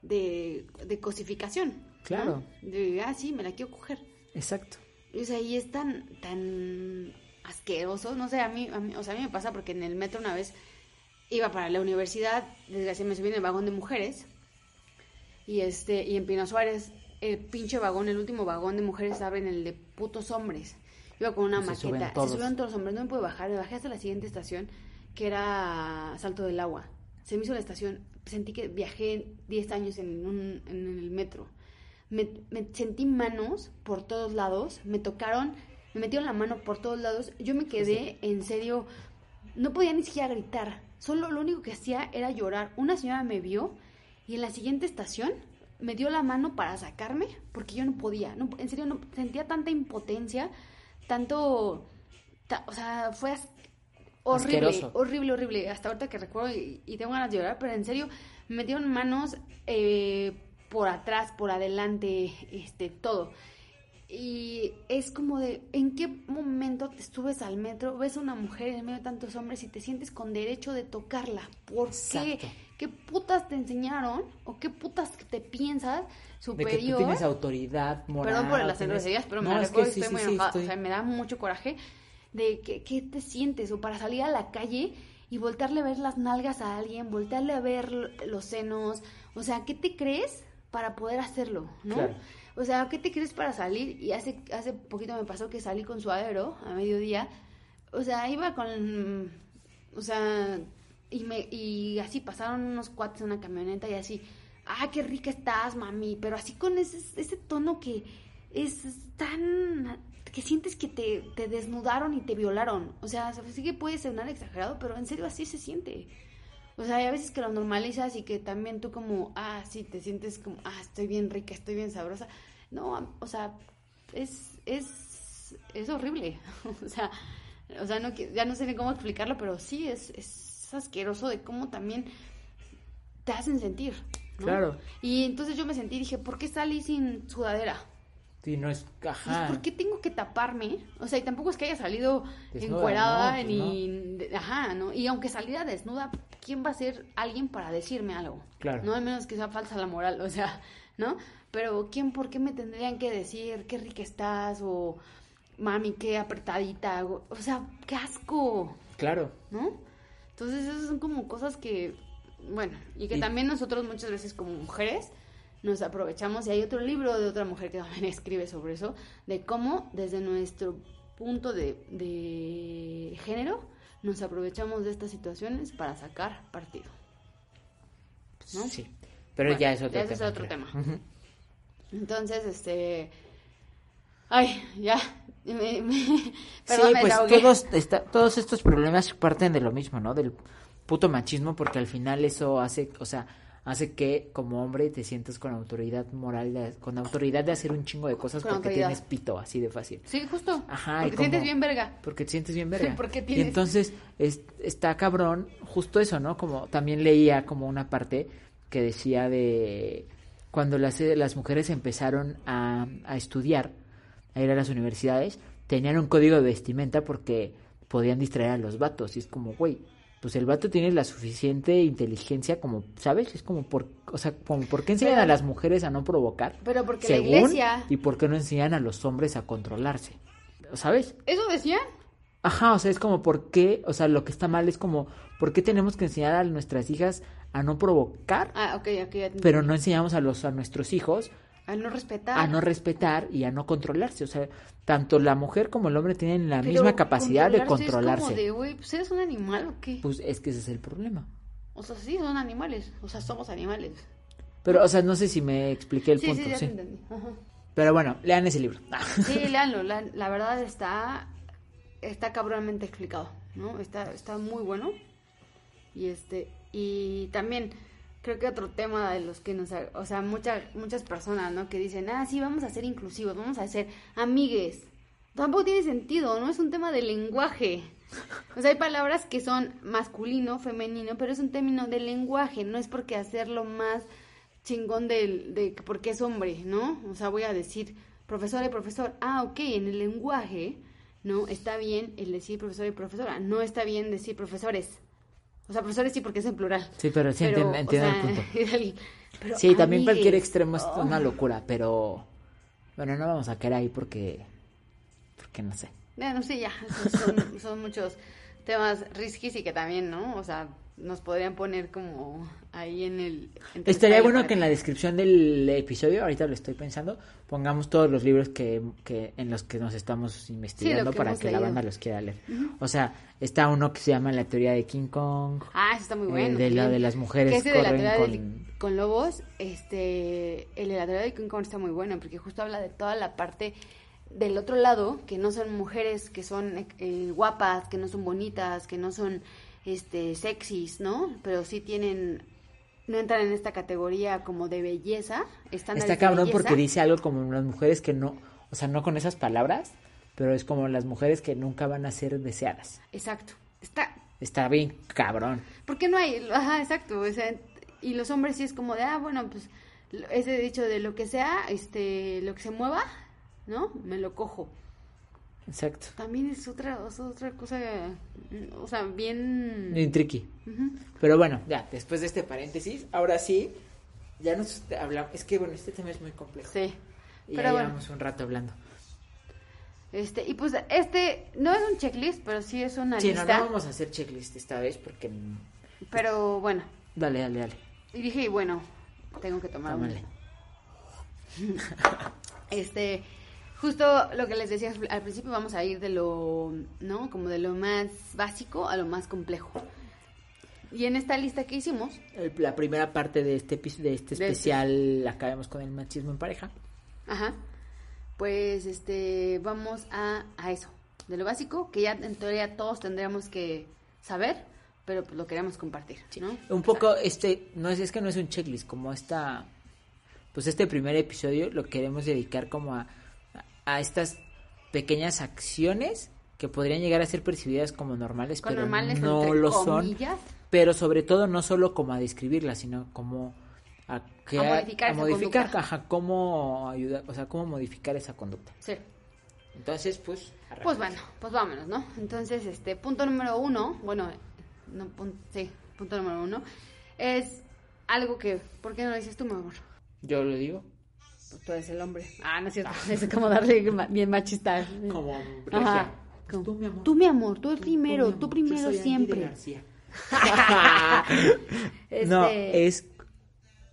de, de cosificación. ¿no? Claro. De, ah, sí, me la quiero coger. Exacto. O sea, y es tan, tan asqueroso, no sé, a mí, a mí, o sea, a mí me pasa porque en el metro una vez iba para la universidad, desgraciadamente me subí en el vagón de mujeres, y este, y en Pino Suárez, el pinche vagón, el último vagón de mujeres abre en el de putos hombres. Iba con una se suben maqueta, se todos. subieron todos los hombres, no me pude bajar, me bajé hasta la siguiente estación, que era Salto del Agua. Se me hizo la estación, sentí que viajé 10 años en, un, en el metro me, me sentí manos por todos lados, me tocaron, me metieron la mano por todos lados. Yo me quedé en serio, no podía ni siquiera gritar, solo lo único que hacía era llorar. Una señora me vio y en la siguiente estación me dio la mano para sacarme porque yo no podía, no, en serio no sentía tanta impotencia, tanto, ta- o sea, fue horrible, Asqueroso. horrible, horrible. Hasta ahorita que recuerdo y, y tengo ganas de llorar, pero en serio me metieron manos eh, por atrás, por adelante, este, todo. Y es como de, ¿en qué momento te subes al metro, ves a una mujer en medio de tantos hombres y te sientes con derecho de tocarla? ¿Por qué? Exacto. ¿Qué putas te enseñaron? ¿O qué putas te piensas De que tú superior? tienes autoridad moral. Perdón por las tienes- groserías, pero me la es recuerdo que y sí, estoy sí, muy sí, enojada. estoy- O sea, me da mucho coraje de que, qué te sientes o para salir a la calle y voltearle a ver las nalgas a alguien, voltearle a ver los senos. O sea, ¿qué te crees para poder hacerlo? ¿no? Claro. O sea, ¿qué te crees para salir? Y hace, hace poquito me pasó que salí con suadero a mediodía. O sea, iba con... O sea, y, me, y así pasaron unos cuates en una camioneta y así, ah, qué rica estás, mami, pero así con ese, ese tono que es tan... que sientes que te, te desnudaron y te violaron. O sea, sí que puede sonar exagerado, pero en serio así se siente. O sea, hay a veces que lo normalizas y que también tú como, ah, sí, te sientes como, ah, estoy bien rica, estoy bien sabrosa. No, o sea, es, es, es horrible. o sea, o sea no, ya no sé ni cómo explicarlo, pero sí es, es asqueroso de cómo también te hacen sentir. ¿no? Claro. Y entonces yo me sentí y dije, ¿por qué salí sin sudadera? Sí, no es. Pues, Ajá. ¿Por qué tengo que taparme? O sea, y tampoco es que haya salido Desnuda, encuerada no, pues ni... Ajá, ¿no? Y aunque saliera desnuda, ¿quién va a ser alguien para decirme algo? Claro. No, al menos que sea falsa la moral, o sea, ¿no? Pero ¿quién, por qué me tendrían que decir qué rica estás? O mami, qué apretadita. O, o sea, qué asco, Claro. ¿no? Entonces esas son como cosas que, bueno, y que Y- también nosotros muchas veces como mujeres nos aprovechamos. Y hay otro libro de otra mujer que también escribe sobre eso, de cómo desde nuestro punto de, de género nos aprovechamos de estas situaciones para sacar partido. ¿no? Sí. Pero Bueno, ya es otro tema. es otro tema. Entonces, este... Ay, ya. Me, me- Sí, me pues todos, está- todos estos problemas parten de lo mismo, ¿no? Del puto machismo, porque al final eso hace, o sea, hace que como hombre te sientas con autoridad moral, de- con autoridad de hacer un chingo de cosas Con porque autoridad. tienes pito, así de fácil. Sí, justo. Ajá, y Porque te sientes bien verga. Porque te sientes bien verga. Porque Y tienes- entonces es- está cabrón justo eso, ¿no? Como también leía como una parte que decía de cuando las, las mujeres empezaron a, a estudiar, a ir a las universidades, tenían un código de vestimenta porque podían distraer a los vatos. Y es como, güey, pues el vato tiene la suficiente inteligencia como, ¿sabes? Es como, por, o sea, como, ¿por qué enseñan Pero- a las mujeres a no provocar? Pero porque la según, iglesia... ¿Y por qué no enseñan a los hombres a controlarse? ¿Sabes? ¿Eso decían? Ajá, o sea, es como por qué, o sea, lo que está mal es como, ¿por qué tenemos que enseñar a nuestras hijas a no provocar, Ah, ok, ok. ya te pero no enseñamos a los a nuestros hijos A no respetar. a no respetar y a no controlarse? O sea, tanto la mujer como el hombre tienen la Pero misma capacidad de Es controlarse. como de, güey, pues eres un animal o qué. Pues es que ese es el problema. O sea, sí, son animales. O sea, somos animales. Pero, o sea, no sé si me expliqué el sí, punto, sí, ya sí. te entendí. Ajá. Pero bueno, lean ese libro. Sí, léanlo. La, la verdad está está cabronamente explicado, ¿no? Está está muy bueno. Y este y también creo que otro tema de los que nos, o sea, muchas muchas personas, ¿no? Que dicen, "Ah, sí, vamos a ser inclusivos, vamos a ser amigues." Tampoco tiene sentido, no es un tema de lenguaje. O sea, hay palabras que son masculino, femenino, pero es un término de lenguaje, no es porque hacerlo más chingón de, que porque es hombre, ¿no? O sea, voy a decir profesor y profesor. Ah, ok, en el lenguaje, ¿no? Está bien el decir profesor y profesora, no está bien decir profesores. O sea, profesores sí porque es en plural. Sí, pero sí entiendo, o entiendo el punto. el- pero Sí, también cualquier extremo es oh. una locura, pero bueno, no vamos a caer ahí porque porque no sé. Bueno, sí, ya, son, son- son muchos temas risquis y que también, ¿no? O sea, nos podrían poner como ahí en el... Estaría bueno que en la descripción del episodio, ahorita lo estoy pensando, pongamos todos los libros que, que en los que nos estamos investigando que para que la banda los quiera leer. O sea, está uno que se llama La teoría de King Kong, Ah, eso está muy eh, bueno. de la también. de las mujeres de la corren con lobos, este, el de la teoría de King Kong está muy bueno, porque justo habla de toda la parte del otro lado, que no son mujeres que son eh, guapas, que no son bonitas, que no son este sexys, ¿no? Pero sí tienen, no entran en esta categoría como de belleza. Está de cabrón belleza. porque dice algo como las mujeres que no, o sea, no con esas palabras, pero es como las mujeres que nunca van a ser deseadas. Exacto. Está, Está bien cabrón. ¿Por qué no hay? Ajá, exacto. o sea, y los hombres sí es como de, ah, bueno, pues ese dicho de lo que sea, este, lo que se mueva, ¿no? Me lo cojo. Exacto. También es otra, otra cosa, o sea, bien... Bien tricky. Pero bueno, ya, después de este paréntesis, ahora sí, ya nos hablamos. Es que bueno, este tema es muy complejo. Sí. Y Pero ya bueno, llevamos un rato hablando. este, y pues este, no es un checklist, pero sí es una Sí, no, lista. no vamos a hacer checklist esta vez porque. Pero bueno, Dale, dale, dale. y dije, bueno, tengo que tomar un- Tómale. Este, justo lo que les decía al principio, vamos a ir de lo, ¿no? Como de lo más básico a lo más complejo. Y en esta lista que hicimos, La primera parte de este, de este De este- especial acabemos con el machismo en pareja. ajá, pues este, vamos a, a eso, de lo básico, que ya en teoría todos tendríamos que saber, pero pues lo queremos compartir, ¿no? Un poco, este, no es, es que no es un checklist, como esta, pues este primer episodio lo queremos dedicar como a, a estas pequeñas acciones que podrían llegar a ser percibidas como normales, pero normales, no lo son. comillas. Pero sobre todo no solo como a describirlas, sino como a, que- A modificar a modificar, conducta. ajá, cómo ayudar, o sea, cómo modificar esa conducta. Sí. Entonces, pues, Pues bueno, pues vámonos, ¿no? Entonces, este, punto número uno, bueno, no, pun- sí, punto número uno, es algo que, ¿por qué no lo dices tú, mi amor? Yo lo digo Pues tú eres el hombre. Ah, no es cierto, es como darle bien machista. como Ajá. Como, Tú, mi amor. Tú, mi amor, tú el primero, tú primero yo soy siempre. García. Este, No, es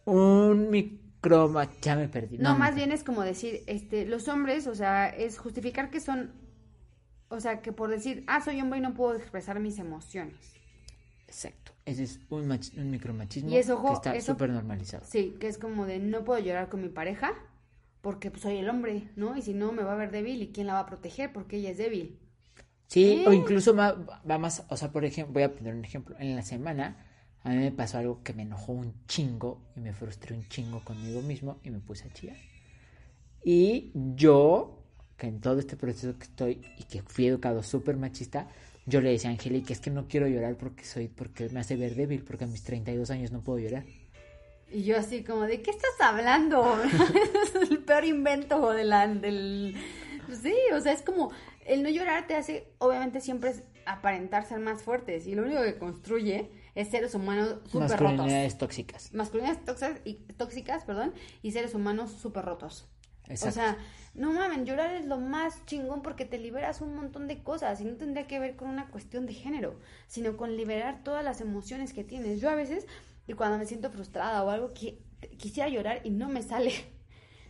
un micro... ma- Ya me perdí. No, más no. bien es como decir, este, los hombres, o sea, es justificar que son, o sea, que por decir, ah, soy hombre y no puedo expresar mis emociones. Exacto. Ese es un, mach- un micromachismo Y es, ojo, que está súper normalizado. Sí, que es como de no puedo llorar con mi pareja porque pues soy el hombre, ¿no? Y si no me va a ver débil y quién la va a proteger porque ella es débil. Sí, o ¿Eh? incluso ma- va más, o sea, por ejemplo, voy a poner un ejemplo. En la semana a mí me pasó algo que me enojó un chingo y me frustré un chingo conmigo mismo y me puse a chillar. Y yo, que en todo este proceso que estoy y que fui educado súper machista, yo le decía a Angélica, es que no quiero llorar porque soy, porque me hace ver débil, porque a mis 32 años no puedo llorar. Y yo así como, ¿de qué estás hablando? es el peor invento de la, del... Sí, o sea, es como, el no llorar te hace, obviamente siempre es aparentar ser más fuertes y lo único que construye es seres humanos súper rotos. Masculinidades tóxicas. Masculinidades tóxicas y, tóxicas, perdón, y seres humanos súper rotos. Exacto. O sea, no mamen, llorar es lo más chingón porque te liberas un montón de cosas y no tendría que ver con una cuestión de género, sino con liberar todas las emociones que tienes. Yo a veces, y cuando me siento frustrada o algo, que quisiera llorar y no me sale.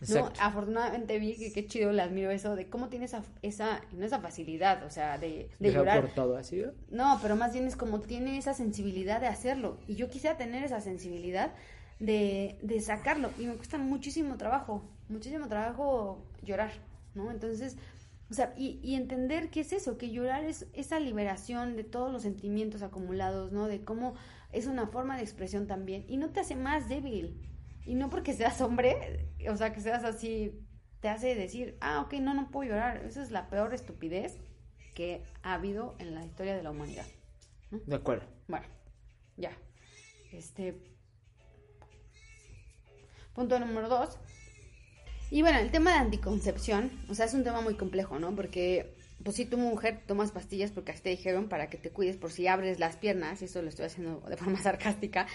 ¿no? Afortunadamente vi que qué chido le admiro eso de cómo tiene esa, esa, no esa facilidad, o sea, de, de llorar. por todo así. ¿no? No, pero más bien es como tiene esa sensibilidad de hacerlo. Y yo quisiera tener esa sensibilidad de, de sacarlo. Y me cuesta muchísimo trabajo, muchísimo trabajo llorar, ¿no? Entonces, o sea, y, y entender qué es eso, que llorar es esa liberación de todos los sentimientos acumulados, ¿no? De cómo es una forma de expresión también. Y no te hace más débil. Y no porque seas hombre, o sea, que seas así, te hace decir, ah, ok, no, no puedo llorar. Esa es la peor estupidez que ha habido en la historia de la humanidad. De acuerdo. Bueno, ya. Este. Punto número dos. Y bueno, el tema de anticoncepción, o sea, es un tema muy complejo, ¿no? Porque, pues si tu mujer tomas pastillas porque te dijeron para que te cuides por si abres las piernas, y eso lo estoy haciendo de forma sarcástica,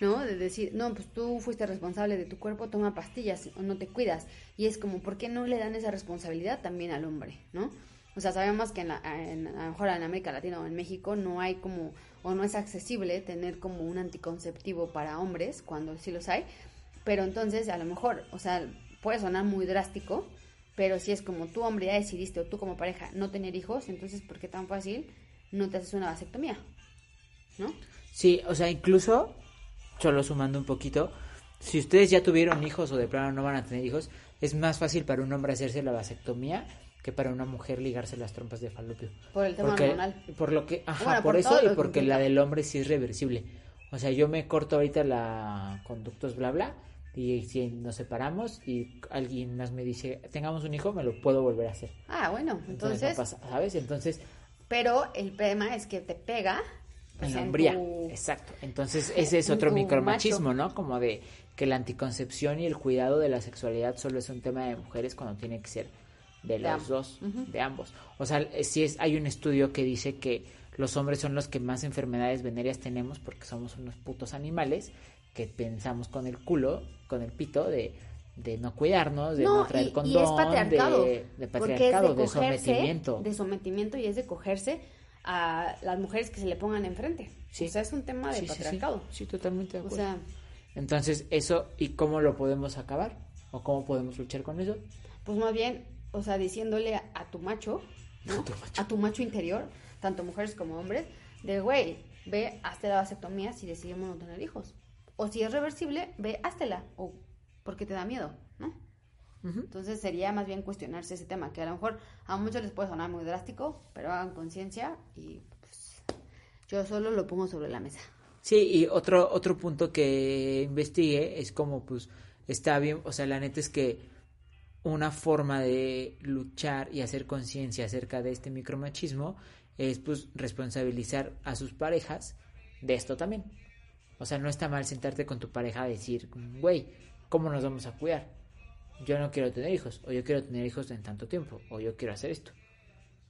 ¿no? De decir, no, pues tú fuiste responsable de tu cuerpo, toma pastillas o no te cuidas. Y es como, ¿por qué no le dan esa responsabilidad también al hombre, ¿no? O sea, sabemos que en la- en- a lo mejor en América Latina o en México no hay como, o no es accesible tener como un anticonceptivo para hombres, cuando sí los hay. Pero entonces, a lo mejor, o sea, puede sonar muy drástico, pero si es como tú, hombre, ya decidiste, o tú como pareja, no tener hijos, entonces, ¿por qué tan fácil no te haces una vasectomía? ¿No? Sí, o sea, incluso, solo sumando un poquito, si ustedes ya tuvieron hijos o de plano no van a tener hijos, es más fácil para un hombre hacerse la vasectomía que para una mujer ligarse las trompas de falopio. Por el tema Porque- hormonal. Por lo que, ajá, Bueno, por, por eso y que porque la del hombre sí es reversible. O sea, yo me corto ahorita la conductos bla bla y si nos separamos y alguien más me dice, tengamos un hijo, me lo puedo volver a hacer. Ah, bueno, Entonces, entonces, no pasa, ¿sabes? Entonces, pero el tema es que te pega pues, en la hombría. tu- Exacto. Entonces, ese es otro micromachismo, ¿no? Como de que la anticoncepción y el cuidado de la sexualidad solo es un tema de mujeres cuando tiene que ser de los ambos. dos, de ambos. O sea, si es, hay un estudio que dice que los hombres son los que más enfermedades venéreas tenemos porque somos unos putos animales que pensamos con el culo, con el pito de, de no cuidarnos, de no, No, traer y, y condón, es patriarcado. de, patriarcado, es de, de cogerse, sometimiento. De sometimiento y es de cogerse a las mujeres que se le pongan enfrente. Sí. O sea, es un tema de Sí, sí, sí. patriarcado. Sí, totalmente de O acuerdo. sea, Entonces, eso, ¿y cómo lo podemos acabar? ¿O cómo podemos luchar con eso? pues más bien, o sea, diciéndole a, a tu macho, ¿no? A tu macho. A tu macho interior, tanto mujeres como hombres, de güey, ve, hazte la vasectomía si decidimos no tener hijos. O si es reversible, ve, háztela. O porque te da miedo, ¿no? Entonces sería más bien cuestionarse ese tema, que a lo mejor a muchos les puede sonar muy drástico, pero hagan conciencia y pues, yo solo lo pongo sobre la mesa. Sí, y otro, otro punto que investigué es como, pues, está bien, o sea, la neta es que una forma de luchar y hacer conciencia acerca de este micromachismo es, pues, responsabilizar a sus parejas de esto también. O sea, no está mal sentarte con tu pareja a decir, güey, ¿cómo nos vamos a cuidar? Yo no quiero tener hijos, o yo quiero tener hijos en tanto tiempo, o yo quiero hacer esto.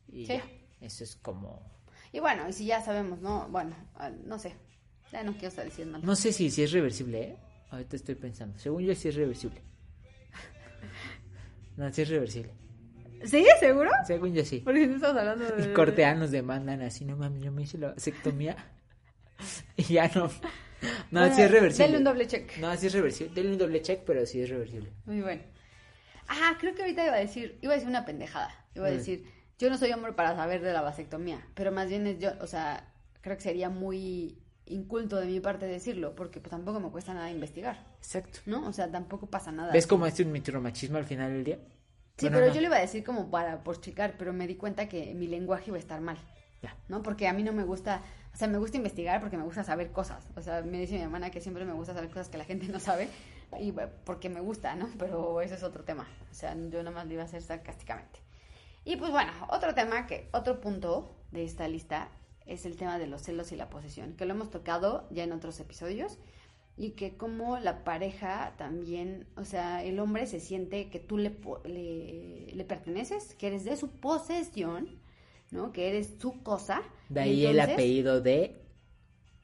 Y Sí. ya, eso es como... Y bueno, y si ya sabemos, ¿no? Bueno, ah, no sé, ya no quiero estar diciendo nada. No sé si, si es reversible, ¿eh? Ahorita estoy pensando. Según yo, sí es reversible. No, sí es reversible. ¿Sí? ¿Seguro? Según yo, sí. Porque no estamos hablando de... Y Cortea nos demandan así, no mames, yo me hice la vasectomía. y ya no. No, Bueno, sí es reversible. Denle un doble check. No, sí es reversible. Denle un doble check, pero sí es reversible. Muy bueno. Ah, creo que ahorita iba a decir, iba a decir una pendejada. Iba a Mm. decir, yo no soy hombre para saber de la vasectomía, pero más bien es yo, o sea, creo que sería muy inculto de mi parte decirlo, porque pues tampoco me cuesta nada investigar, Exacto. ¿no? O sea, tampoco pasa nada. ¿Ves cómo es un micromachismo al final del día? Sí, Bueno, pero no. yo le iba a decir como para por checar, pero me di cuenta que mi lenguaje iba a estar mal, Ya. ¿no? Porque a mí no me gusta, o sea, me gusta investigar porque me gusta saber cosas. O sea, me dice mi hermana que siempre me gusta saber cosas que la gente no sabe y porque me gusta, ¿no? Pero ese es otro tema. O sea, yo nada más lo iba a hacer sarcásticamente. Y pues bueno, otro tema que, otro punto de esta lista es el tema de los celos y la posesión, que lo hemos tocado ya en otros episodios y que como la pareja también, o sea, el hombre se siente que tú le, le, le perteneces, que eres de su posesión, ¿no? Que eres su cosa. De ahí el apellido de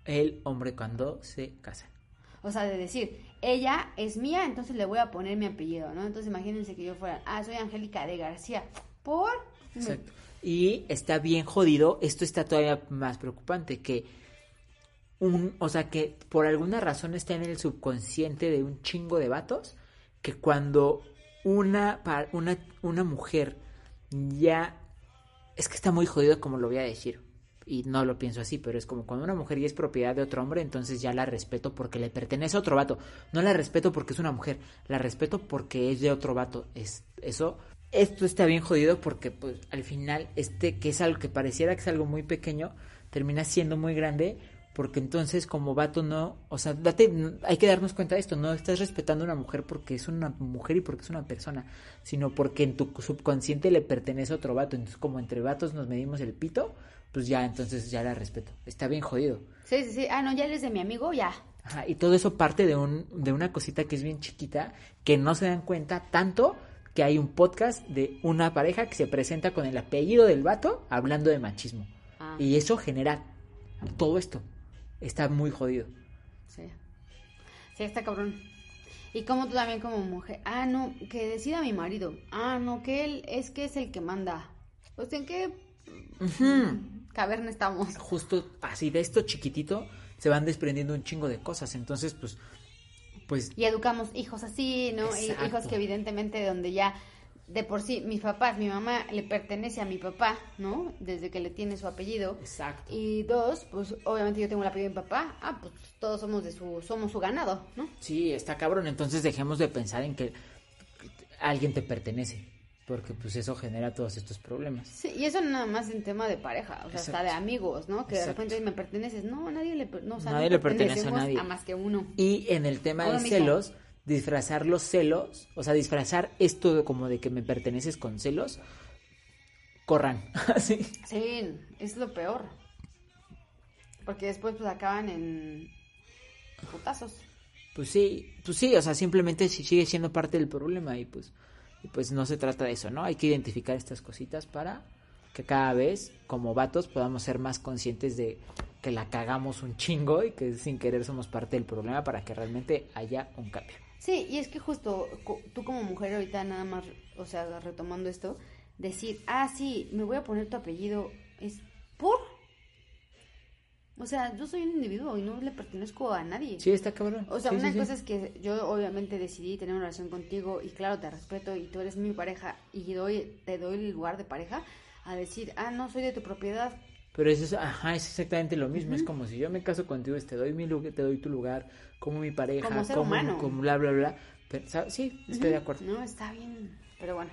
el hombre cuando se casa. O sea, de decir, ella es mía, entonces le voy a poner mi apellido, ¿no? Entonces imagínense que yo fuera, ah, soy Angélica de García, por... Exacto. Y está bien jodido, esto está todavía más preocupante, que un, o sea, que por alguna razón está en el subconsciente de un chingo de vatos, que cuando una, una, una mujer ya, es que está muy jodido como lo voy a decir, y no lo pienso así, pero es como cuando una mujer ya es propiedad de otro hombre, entonces ya la respeto porque le pertenece a otro vato. No la respeto porque es una mujer, la respeto porque es de otro vato. Es, eso, esto está bien jodido porque pues al final este que es algo que pareciera que es algo muy pequeño, termina siendo muy grande porque entonces como vato no, o sea, date, hay que darnos cuenta de esto, no estás respetando a una mujer porque es una mujer y porque es una persona, sino porque en tu subconsciente le pertenece a otro vato, entonces como entre vatos nos medimos el pito, pues ya, entonces ya la respeto. Está bien jodido. Sí, sí, sí, ah, no, ya eres de mi amigo, ya. Ajá, y todo eso parte de un de una cosita que es bien chiquita, que no se dan cuenta tanto que hay un podcast de una pareja que se presenta con el apellido del vato hablando de machismo. Ah. Y eso genera todo esto. Está muy jodido. Sí. Sí, está cabrón. Y como tú también como mujer, ah, no, que decida mi marido. Ah, no, que él es que es el que manda. Pues en qué caverna estamos. Justo así de esto chiquitito se van desprendiendo un chingo de cosas. Entonces, pues, pues Y educamos hijos así, ¿no? Exacto. hijos que evidentemente donde ya de por sí mis papás, mi mamá le pertenece a mi papá, ¿no? Desde que le tiene su apellido. Exacto. Y dos, pues obviamente yo tengo el apellido de mi papá. Ah, pues todos somos de su somos su ganado, ¿no? Sí, está cabrón. Entonces dejemos de pensar en que alguien te pertenece. Porque pues eso genera todos estos problemas. Sí, y eso nada más en tema de pareja, o sea, hasta Exacto. de amigos, ¿no? Que Exacto. de repente me perteneces. No, nadie le, no, o sea, Nadie no le pertenece a nadie. A más que uno. Y en el tema Ahora de mismo. celos, disfrazar los celos, o sea, disfrazar esto de como de que me perteneces con celos, corran. Así. Sí, es lo peor. Porque después pues acaban en putazos. Pues sí, pues sí, o sea, simplemente si sigue siendo parte del problema y pues, y pues no se trata de eso, ¿no? Hay que identificar estas cositas para que cada vez, como vatos, podamos ser más conscientes de que la cagamos un chingo y que sin querer somos parte del problema para que realmente haya un cambio. Sí, y es que justo tú como mujer ahorita nada más, o sea, retomando esto, decir, ah, sí, me voy a poner tu apellido, es por... O sea, yo soy un individuo y no le pertenezco a nadie. Sí, está cabrón. O sea, Sí, una sí, sí. cosa es que yo obviamente decidí tener una relación contigo y claro, te respeto y tú eres mi pareja y doy, te doy el lugar de pareja a decir, ah, no soy de tu propiedad. Pero eso es, ajá, es exactamente lo mismo. Es como si yo me caso contigo, te doy mi lugar, te doy tu lugar, como mi pareja, Como ser humano. como bla, bla, bla. Pero, sí, estoy de acuerdo. No, está bien, pero bueno.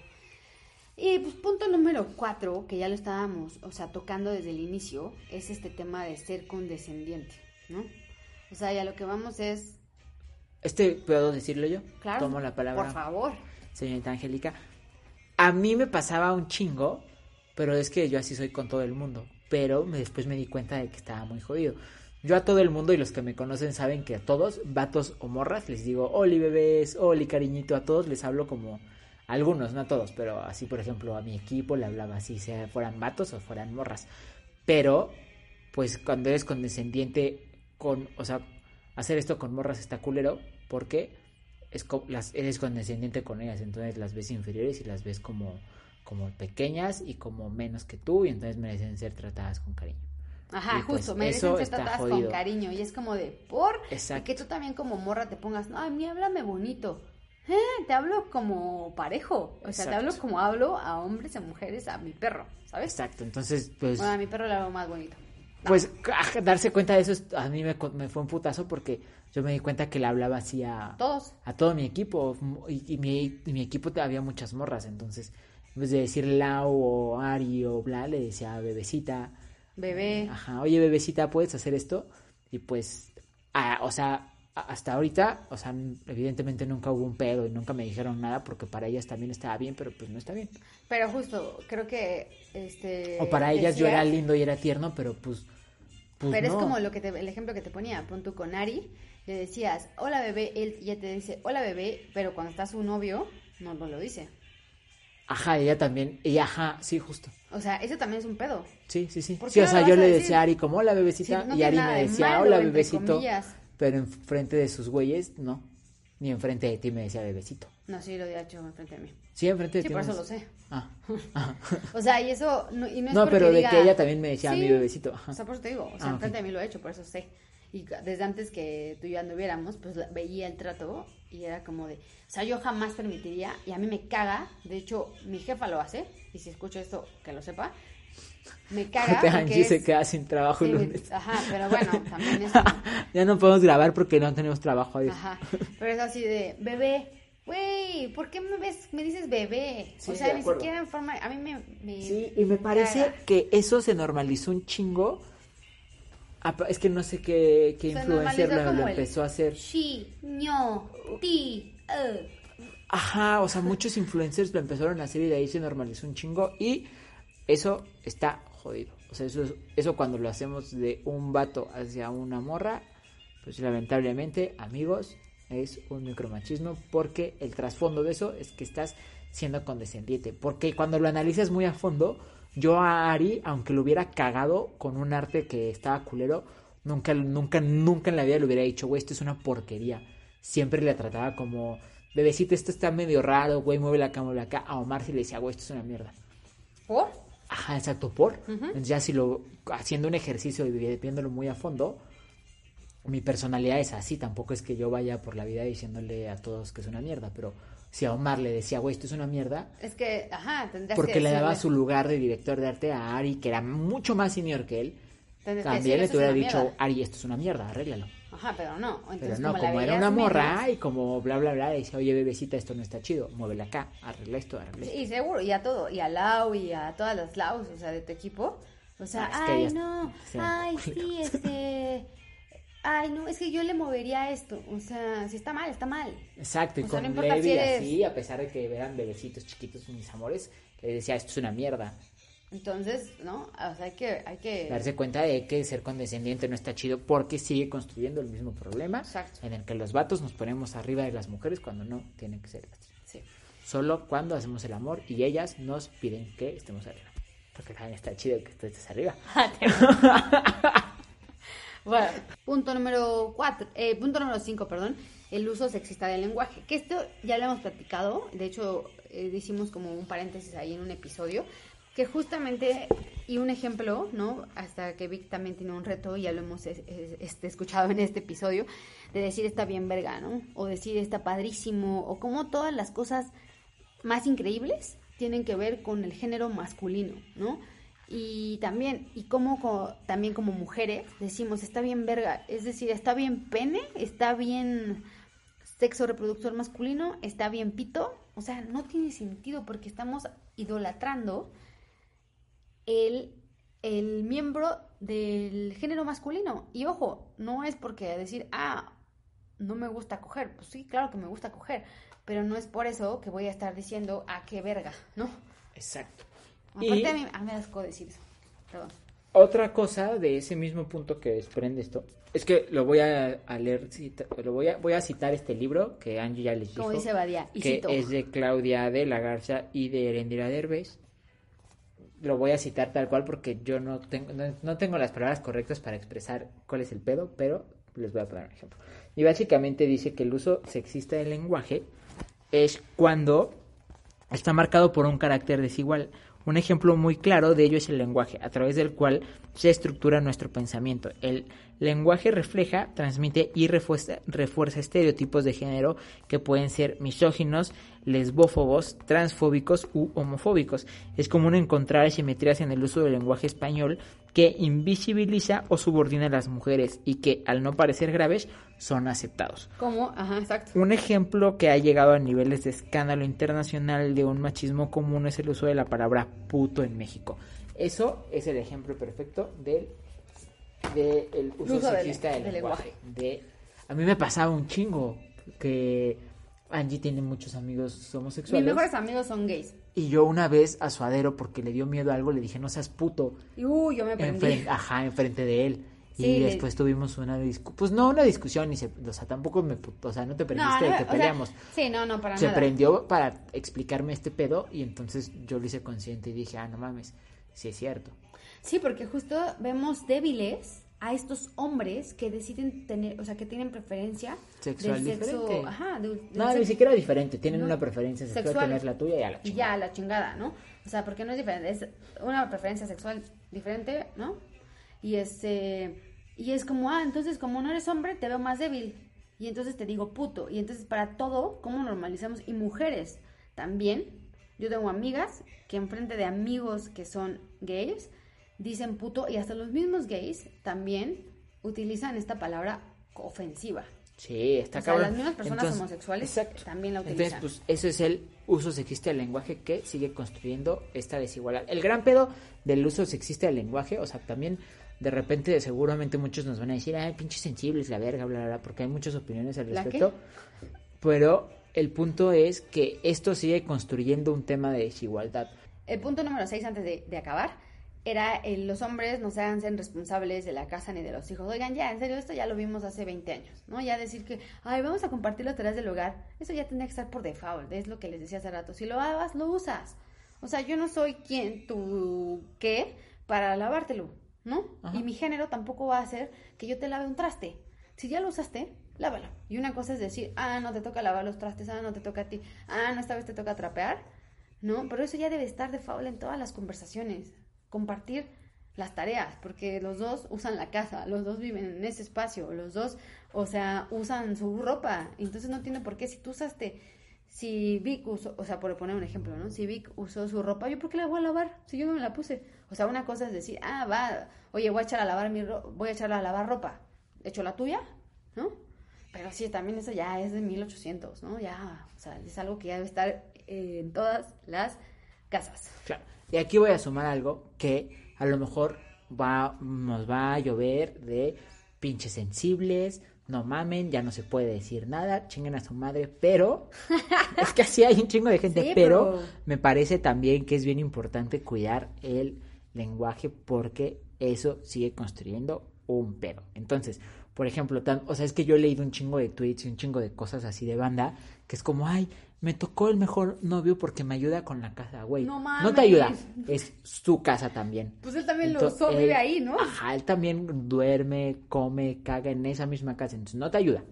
Y pues punto número cuatro, que ya lo estábamos, o sea, tocando desde el inicio, es este tema de ser condescendiente, ¿no? O sea, ya lo que vamos es, Este, ¿puedo decirlo yo? claro, Tomo la palabra. por favor. señorita Angélica. A mí me pasaba un chingo, pero es que yo así soy con todo el mundo. Pero me- después me di cuenta de que estaba muy jodido. Yo a todo el mundo y los que me conocen saben que a todos, vatos o morras, les digo, Oli bebés, Oli cariñito, a todos les hablo como algunos, no todos, pero así por ejemplo a mi equipo le hablaba así, sea fueran vatos o fueran morras. Pero, pues cuando eres condescendiente con, o sea, hacer esto con morras está culero, porque es co- las eres condescendiente con ellas, entonces las ves inferiores y las ves como como pequeñas y como menos que tú y entonces merecen ser tratadas con cariño. Ajá, Y, pues, justo, merecen eso ser tratadas con jodido. cariño y es como de, por, y que tú también como morra te pongas, no, a mí háblame bonito. Eh, te hablo como parejo, o sea, te hablo como hablo a hombres, a mujeres, a mi perro, ¿sabes? Exacto, entonces pues Bueno, a mi perro le hablo más bonito. Pues ah, darse cuenta de eso es- a mí me, fue un putazo porque yo me di cuenta que le hablaba así a, Todos. a todo mi equipo y, y mi, y mi equipo había muchas morras, entonces en vez de decir Lau o Ari o bla, le decía bebecita, Bebé. ajá, oye bebecita, ¿puedes hacer esto? Y pues, ah, o sea, hasta ahorita, o sea, evidentemente nunca hubo un pedo y nunca me dijeron nada porque para ellas también estaba bien, pero pues no está bien. Pero justo, creo que este. O para ellas yo era lindo y era tierno, pero pues, pues Pero no. es como lo que te, el ejemplo que te ponía, pon tú con Ari, le decías, hola bebé, él ya te dice, hola bebé, pero cuando está su novio, no, no lo dice. Ajá, ella también, ella, ajá, sí, justo. O sea, eso también es un pedo. Sí, sí, sí. ¿Por Sí, o sea, yo le decía a Ari como, hola Sí, bebecita, no y Ari me de decía, malo, hola bebecito, comillas. Pero enfrente de sus güeyes, no. Ni enfrente de ti me decía bebecito. No, sí, lo había hecho enfrente de mí. Sí, enfrente de Sí, ti. por me eso lo sé. Ah. O sea, y eso, no, y no es No, pero de diga- que ella también me decía a mi Sí, bebecito. Ajá. O sea, por eso te digo, o sea, Ah, enfrente de mí lo he hecho, por eso sé. Y desde antes que tú y yo anduviéramos, pues la- veía el trato y era como de, o sea, yo jamás permitiría, y a mí me caga, de hecho, mi jefa lo hace, y si escucho esto, que lo sepa, me caga. porque Angie se es- queda sin trabajo el lunes. Ajá, pero bueno, también eso. ya no podemos grabar porque no tenemos trabajo. adiós. Ajá, pero es así de, bebé, güey, ¿por qué me ves, me dices bebé? Sí, o sea, ni acuerdo. siquiera en forma, a mí me... me Sí, y me parece caga. que eso se normalizó un chingo. Es que no sé qué, qué Se influencer lo, lo como el empezó a hacer. She, ño, ti, eh. Ajá, o sea, muchos influencers lo empezaron a hacer y de ahí se normalizó un chingo y eso está jodido. O sea, eso, es- eso cuando lo hacemos de un vato hacia una morra, pues lamentablemente, amigos, es un micromachismo porque el trasfondo de eso es que estás siendo condescendiente. Porque cuando lo analizas muy a fondo, yo a Ari, aunque lo hubiera cagado con un arte que estaba culero, nunca, nunca, nunca en la vida le hubiera dicho, güey, esto es una porquería. Siempre le trataba como, bebecito, esto está medio raro, güey, mueve la cama, acá. A Omar sí le decía, güey, esto es una mierda. ¿Por? Ajá, exacto, por. Entonces ya si lo, haciendo un ejercicio y viéndolo muy a fondo, mi personalidad es así, tampoco es que yo vaya por la vida diciéndole a todos que es una mierda, pero si a Omar le decía, güey, esto es una mierda, Es que, ajá, tendrías porque que le daba su lugar de director de arte a Ari, que era mucho más senior que él, tendrías que también decirle, le "Eso es hubiera dicho, mierda". Ari, esto es una mierda, arréglalo. Ajá, pero no. Pero no, como era una morra y como bla, bla, bla, decía, oye, bebecita, esto no está chido, muévela acá, arregla esto, arregla esto. Sí, seguro, y a todo, y a Lau y a todas las Laus, o sea, de tu equipo. O sea, Ah, ay, no, ay, sí, este. Ay, no, es que yo le movería esto. O sea, si está mal, está mal. Exacto, y O sea, con no Levi si eres- así, a pesar de que eran bebecitos chiquitos, mis amores, le decía, esto es una mierda. Entonces, ¿no? O sea, hay que. Hay que... Darse cuenta de que ser condescendiente no está chido porque sigue construyendo el mismo problema Exacto. en el que los vatos nos ponemos arriba de las mujeres cuando no tienen que ser así. Sí. Solo cuando hacemos el amor y ellas nos piden que estemos arriba. Porque también está chido que tú estés arriba. Bueno, punto número cuatro, eh, punto número cinco, perdón, el uso sexista del lenguaje. Que esto ya lo hemos platicado, de hecho eh, hicimos como un paréntesis ahí en un episodio, que justamente, y un ejemplo, ¿no? Hasta que Vic también tiene un reto, ya lo hemos este, escuchado en este episodio, de decir está bien verga, ¿no? O decir está padrísimo, o como todas las cosas más increíbles tienen que ver con el género masculino, ¿no? Y también, y como co- también como mujeres decimos, está bien verga, es decir, está bien pene, está bien sexo reproductor masculino, está bien pito, o sea, no tiene sentido porque estamos idolatrando el, el miembro del género masculino. Y ojo, no es porque decir, ah, no me gusta coger, pues sí, claro que me gusta coger, pero no es por eso que voy a estar diciendo, ah, qué verga, ¿no? Exacto. Aparte Y- a mí, a mí me asco decir eso, perdón. Otra cosa de ese mismo punto que desprende esto es que lo voy a, a leer, cita- lo voy a, voy a citar este libro que Angie ya les dijo. Como dice Badía, y que cito. es de Claudia de la Garza y de Erendira Derbez. Lo voy a citar tal cual porque yo no tengo, no, no tengo las palabras correctas para expresar cuál es el pedo, pero les voy a poner un ejemplo. Y básicamente dice que el uso sexista del lenguaje es cuando está marcado por un carácter desigual. Un ejemplo muy claro de ello es el lenguaje, a través del cual se estructura nuestro pensamiento. El lenguaje refleja, transmite y refuerza, refuerza estereotipos de género que pueden ser misóginos, lesbófobos, transfóbicos u homofóbicos. Es común encontrar asimetrías en el uso del lenguaje español que invisibiliza o subordina a las mujeres y que, al no parecer graves, son aceptados. ¿Cómo? Ajá, exacto. Un ejemplo que ha llegado a niveles de escándalo internacional de un machismo común es el uso de la palabra puto en México. Eso es el ejemplo perfecto del de el uso, del- sexista del, del lenguaje. De, a mí me pasaba un chingo que Angie tiene muchos amigos Mis homosexuales. mejores amigos son gays. Y yo una vez a Suadero, porque le dio miedo a algo, le dije, no seas puto. Y uy, yo me prendí. Ajá, enfrente de él. Sí, y después tuvimos una discusión. Pues no una discusión, se, o sea, tampoco me. O sea, no te prendiste de no, que o sea, peleamos. sí, no, no, para se nada. prendió para explicarme este pedo, y entonces yo lo hice consciente y dije, ah, no mames, sí es cierto. Sí, porque justo vemos débiles a estos hombres que deciden tener, o sea, que tienen preferencia Sexual del sexo, diferente. ajá, del No, ni siquiera diferente. Tienen No. una preferencia sexual, Sexual. tienes la tuya y a la y chingada. ya la chingada, ¿no? O sea, porque no es diferente, es una preferencia sexual diferente, ¿no? Y este y es como, ah, entonces como no eres hombre, te veo más débil. Y entonces te digo puto. Y entonces para todo, ¿cómo normalizamos? Y mujeres también. Yo tengo amigas que enfrente de amigos que son gays dicen puto y hasta los mismos gays también utilizan esta palabra ofensiva. Sí, está O sea, cabrón. las mismas personas Entonces- homosexuales exacto. también la Entonces, utilizan. pues eso es el uso sexista del lenguaje que sigue construyendo esta desigualdad. El gran pedo del uso sexista del lenguaje, o sea, también de repente seguramente muchos nos van a decir, ay, pinches sensibles, la verga, bla, bla, bla, porque hay muchas opiniones al ¿La respecto. Pero el punto es que esto sigue construyendo un tema de desigualdad. El punto número 6 antes de, de acabar era el, los hombres no se hagan responsables de la casa ni de los hijos. Oigan, ya, en serio, esto ya lo vimos hace 20 años, ¿no? Ya decir que, ay, vamos a compartir las tareas del hogar, eso ya tendría que estar por default, es lo que les decía hace rato. Si lo hagas, lo usas. O sea, yo no soy quien, tú, qué, para lavártelo, ¿no? Ajá. Y mi género tampoco va a hacer que yo te lave un traste. Si ya lo usaste, lávalo. Y una cosa es decir, ah, no te toca lavar los trastes, ah, no te toca a ti, ah, no, esta vez te toca trapear. ¿no? Pero eso ya debe estar de faula en todas las conversaciones. Compartir las tareas, porque los dos usan la casa, los dos viven en ese espacio, los dos, o sea, usan su ropa. Entonces no entiendo por qué si tú usaste, si Vic usó, o sea, por poner un ejemplo, ¿no? Si Vic usó su ropa, ¿yo por qué la voy a lavar? Si yo no me la puse. O sea, una cosa es decir, ah, va, oye, voy a echar a lavar mi ro- voy a echar a lavar ropa. ¿Echo la tuya? ¿No? Pero sí, también eso ya es de 1800, ¿no? Ya, o sea, es algo que ya debe estar en todas las casas. Claro. Y aquí voy a sumar algo que a lo mejor va, nos va a llover de pinches sensibles, no mamen, ya no se puede decir nada, chinguen a su madre, pero es que así hay un chingo de gente, Sí, pero, pero- me parece también que es bien importante cuidar el lenguaje porque eso sigue construyendo un pedo. Entonces, por ejemplo, tan- o sea, es que yo he leído un chingo de tweets y un chingo de cosas así de banda, que es como, ay, me tocó el mejor novio porque me ayuda con la casa, güey. No te mames. ayuda, es su casa también. Pues él también lo usó, vive ahí, ¿no? Ajá, él también duerme, come, caga en esa misma casa, entonces no te ayuda.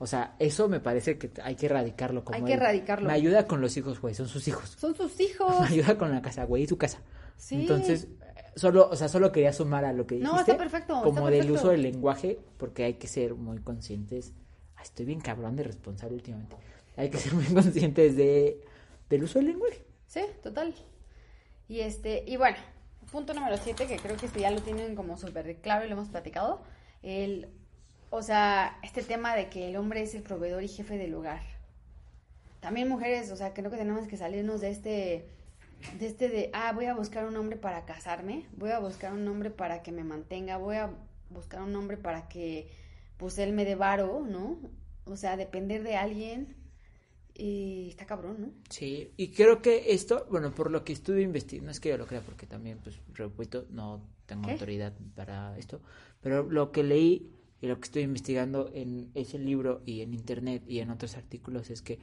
O sea, eso me parece que hay que erradicarlo como Hay que él. erradicarlo. Me ayuda con los hijos, güey, son sus hijos. Son sus hijos. Me ayuda con la casa, güey, es su casa. Sí. Entonces, solo, o sea, solo quería sumar a lo que No, dijiste. está perfecto, Como está del uso del lenguaje, porque hay que ser muy conscientes. Ay, estoy bien cabrón de responsable últimamente. Hay que ser muy conscientes de, del uso del lenguaje. Sí, total. Y este, y bueno, punto número 7, que creo que este ya lo tienen como súper claro y lo hemos platicado. El, o sea, este tema de que el hombre es el proveedor y jefe del hogar. También mujeres, o sea, creo que tenemos que salirnos de este, de este de, ah, voy a buscar un hombre para casarme, voy a buscar un hombre para que me mantenga, voy a buscar un hombre para que, pues, él me dé varo, ¿no? O sea, depender de alguien. Y está cabrón, ¿no? Sí, y creo que esto, bueno, por lo que estuve investigando, no es que yo lo crea porque también, pues, repito, no tengo ¿Qué? autoridad para esto, pero lo que leí y lo que estoy investigando en ese libro y en internet y en otros artículos es que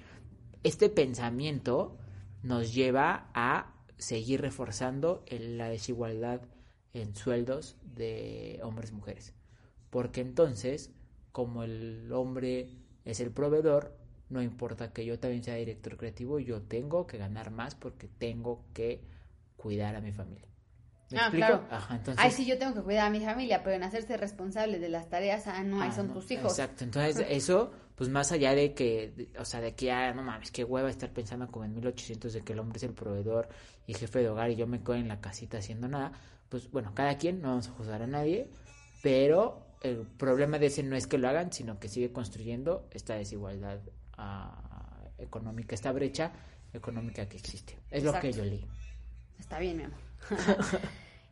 este pensamiento nos lleva a seguir reforzando el- la desigualdad en sueldos de hombres y mujeres. Porque entonces, como el hombre es el proveedor, no importa que yo también sea director creativo, yo tengo que ganar más porque tengo que cuidar a mi familia. ¿Me Ah, explico? claro. Ajá, entonces... Ay, sí, yo tengo que cuidar a mi familia, pero en hacerse responsable de las tareas, ah, no, ahí Ah, son no, tus hijos. Exacto, entonces eso, pues más allá de que, de- o sea, de que, ah, no mames, qué hueva estar pensando como en 1800 de que el hombre es el proveedor y jefe de hogar y yo me quedo en la casita haciendo nada, pues bueno, cada quien, no vamos a juzgar a nadie, pero el problema de ese no es que lo hagan, sino que sigue construyendo esta desigualdad ah, económica, esta brecha económica que existe. Es lo que yo leí. Está bien, mi amor.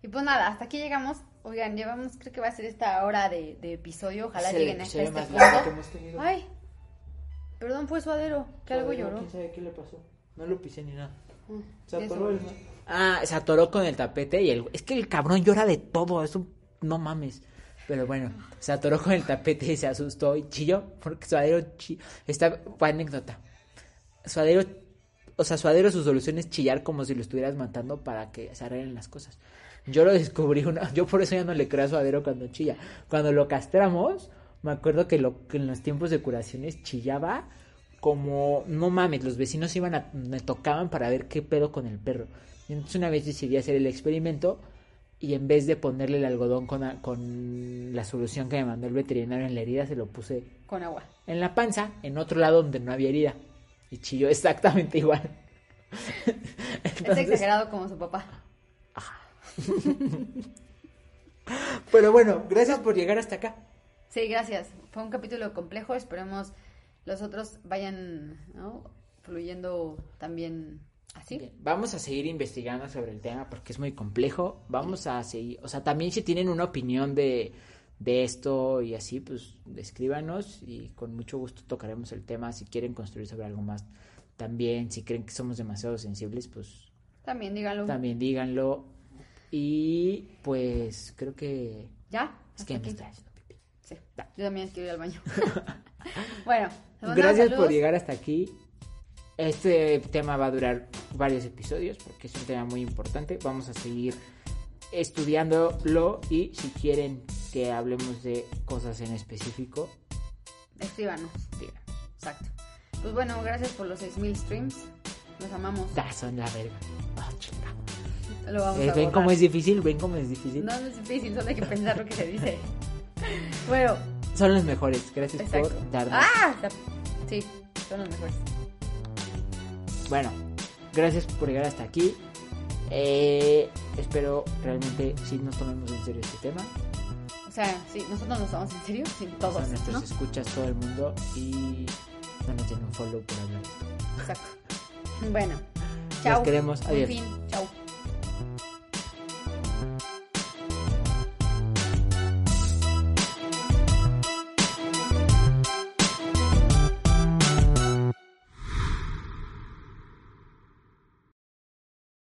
y pues nada, hasta aquí llegamos. Oigan, llevamos, creo que va a ser esta hora de, de episodio. Ojalá el lleguen hasta este más largo que punto. hemos tenido. Ay, perdón, fue suadero, que algo lloró. ¿Quién sabe qué le pasó? No lo pisé ni nada. Mm, Se eso. atoró el Ah, se atoró con el tapete y el... Es que el cabrón llora de todo, es un... No mames. Pero bueno, se atoró con el tapete y se asustó y chilló porque Suadero chi... Esta fue anécdota. Suadero... O sea, Suadero su solución es chillar como si lo estuvieras matando para que se arreglen las cosas. Yo lo descubrí una... Yo por eso ya no le creo a Suadero cuando chilla. Cuando lo castramos, me acuerdo que, lo... que en los tiempos de curaciones chillaba como, no mames, los vecinos iban a, me tocaban para ver qué pedo con el perro. Entonces una vez decidí hacer el experimento y en vez de ponerle el algodón con, a- con la solución que me mandó el veterinario en la herida, se lo puse Con agua. en la panza, en otro lado donde no había herida. Y chilló exactamente igual. Es Entonces- exagerado como su papá. Pero bueno, gracias por llegar hasta acá. Sí, gracias. Fue un capítulo complejo. Esperemos los otros vayan ¿no? fluyendo también así. Bien, Vamos a seguir investigando sobre el tema porque es muy complejo. Vamos a seguir, o sea, también si tienen una opinión de, de esto y así, pues escríbanos y con mucho gusto tocaremos el tema. Si quieren construir sobre algo más, también, si creen que somos demasiado sensibles, pues También díganlo. también díganlo. Y pues creo que ¿Ya? es que me está haciendo pipí. Sí. Yo también quiero ir al baño. bueno, Gracias por llegar hasta aquí. Este tema va a durar varios episodios porque es un tema muy importante. Vamos a seguir estudiándolo y si quieren que hablemos de cosas en específico, Escríbanos. Exacto. Pues bueno, gracias por los 6000 streams. Los amamos. Ah, son la verga. Chinga. Lo vamos Eh, a ¿Ven borrar. cómo es difícil? ¿Ven cómo es difícil? No, no es difícil, solo hay que pensar lo que se dice. bueno, Son los mejores. Gracias exacto. por darnos. ¡Ah! Sí, son los mejores. Bueno, gracias por llegar hasta aquí. Eh, espero realmente si nos tomemos en serio este tema. O sea, sí, nosotros nos tomamos en serio, sí, todos, Son nuestros ¿no? escuchas todo el mundo y no nos den un follow por hablar. Exacto. Bueno, chao. queremos. Buen Adiós. fin, chao.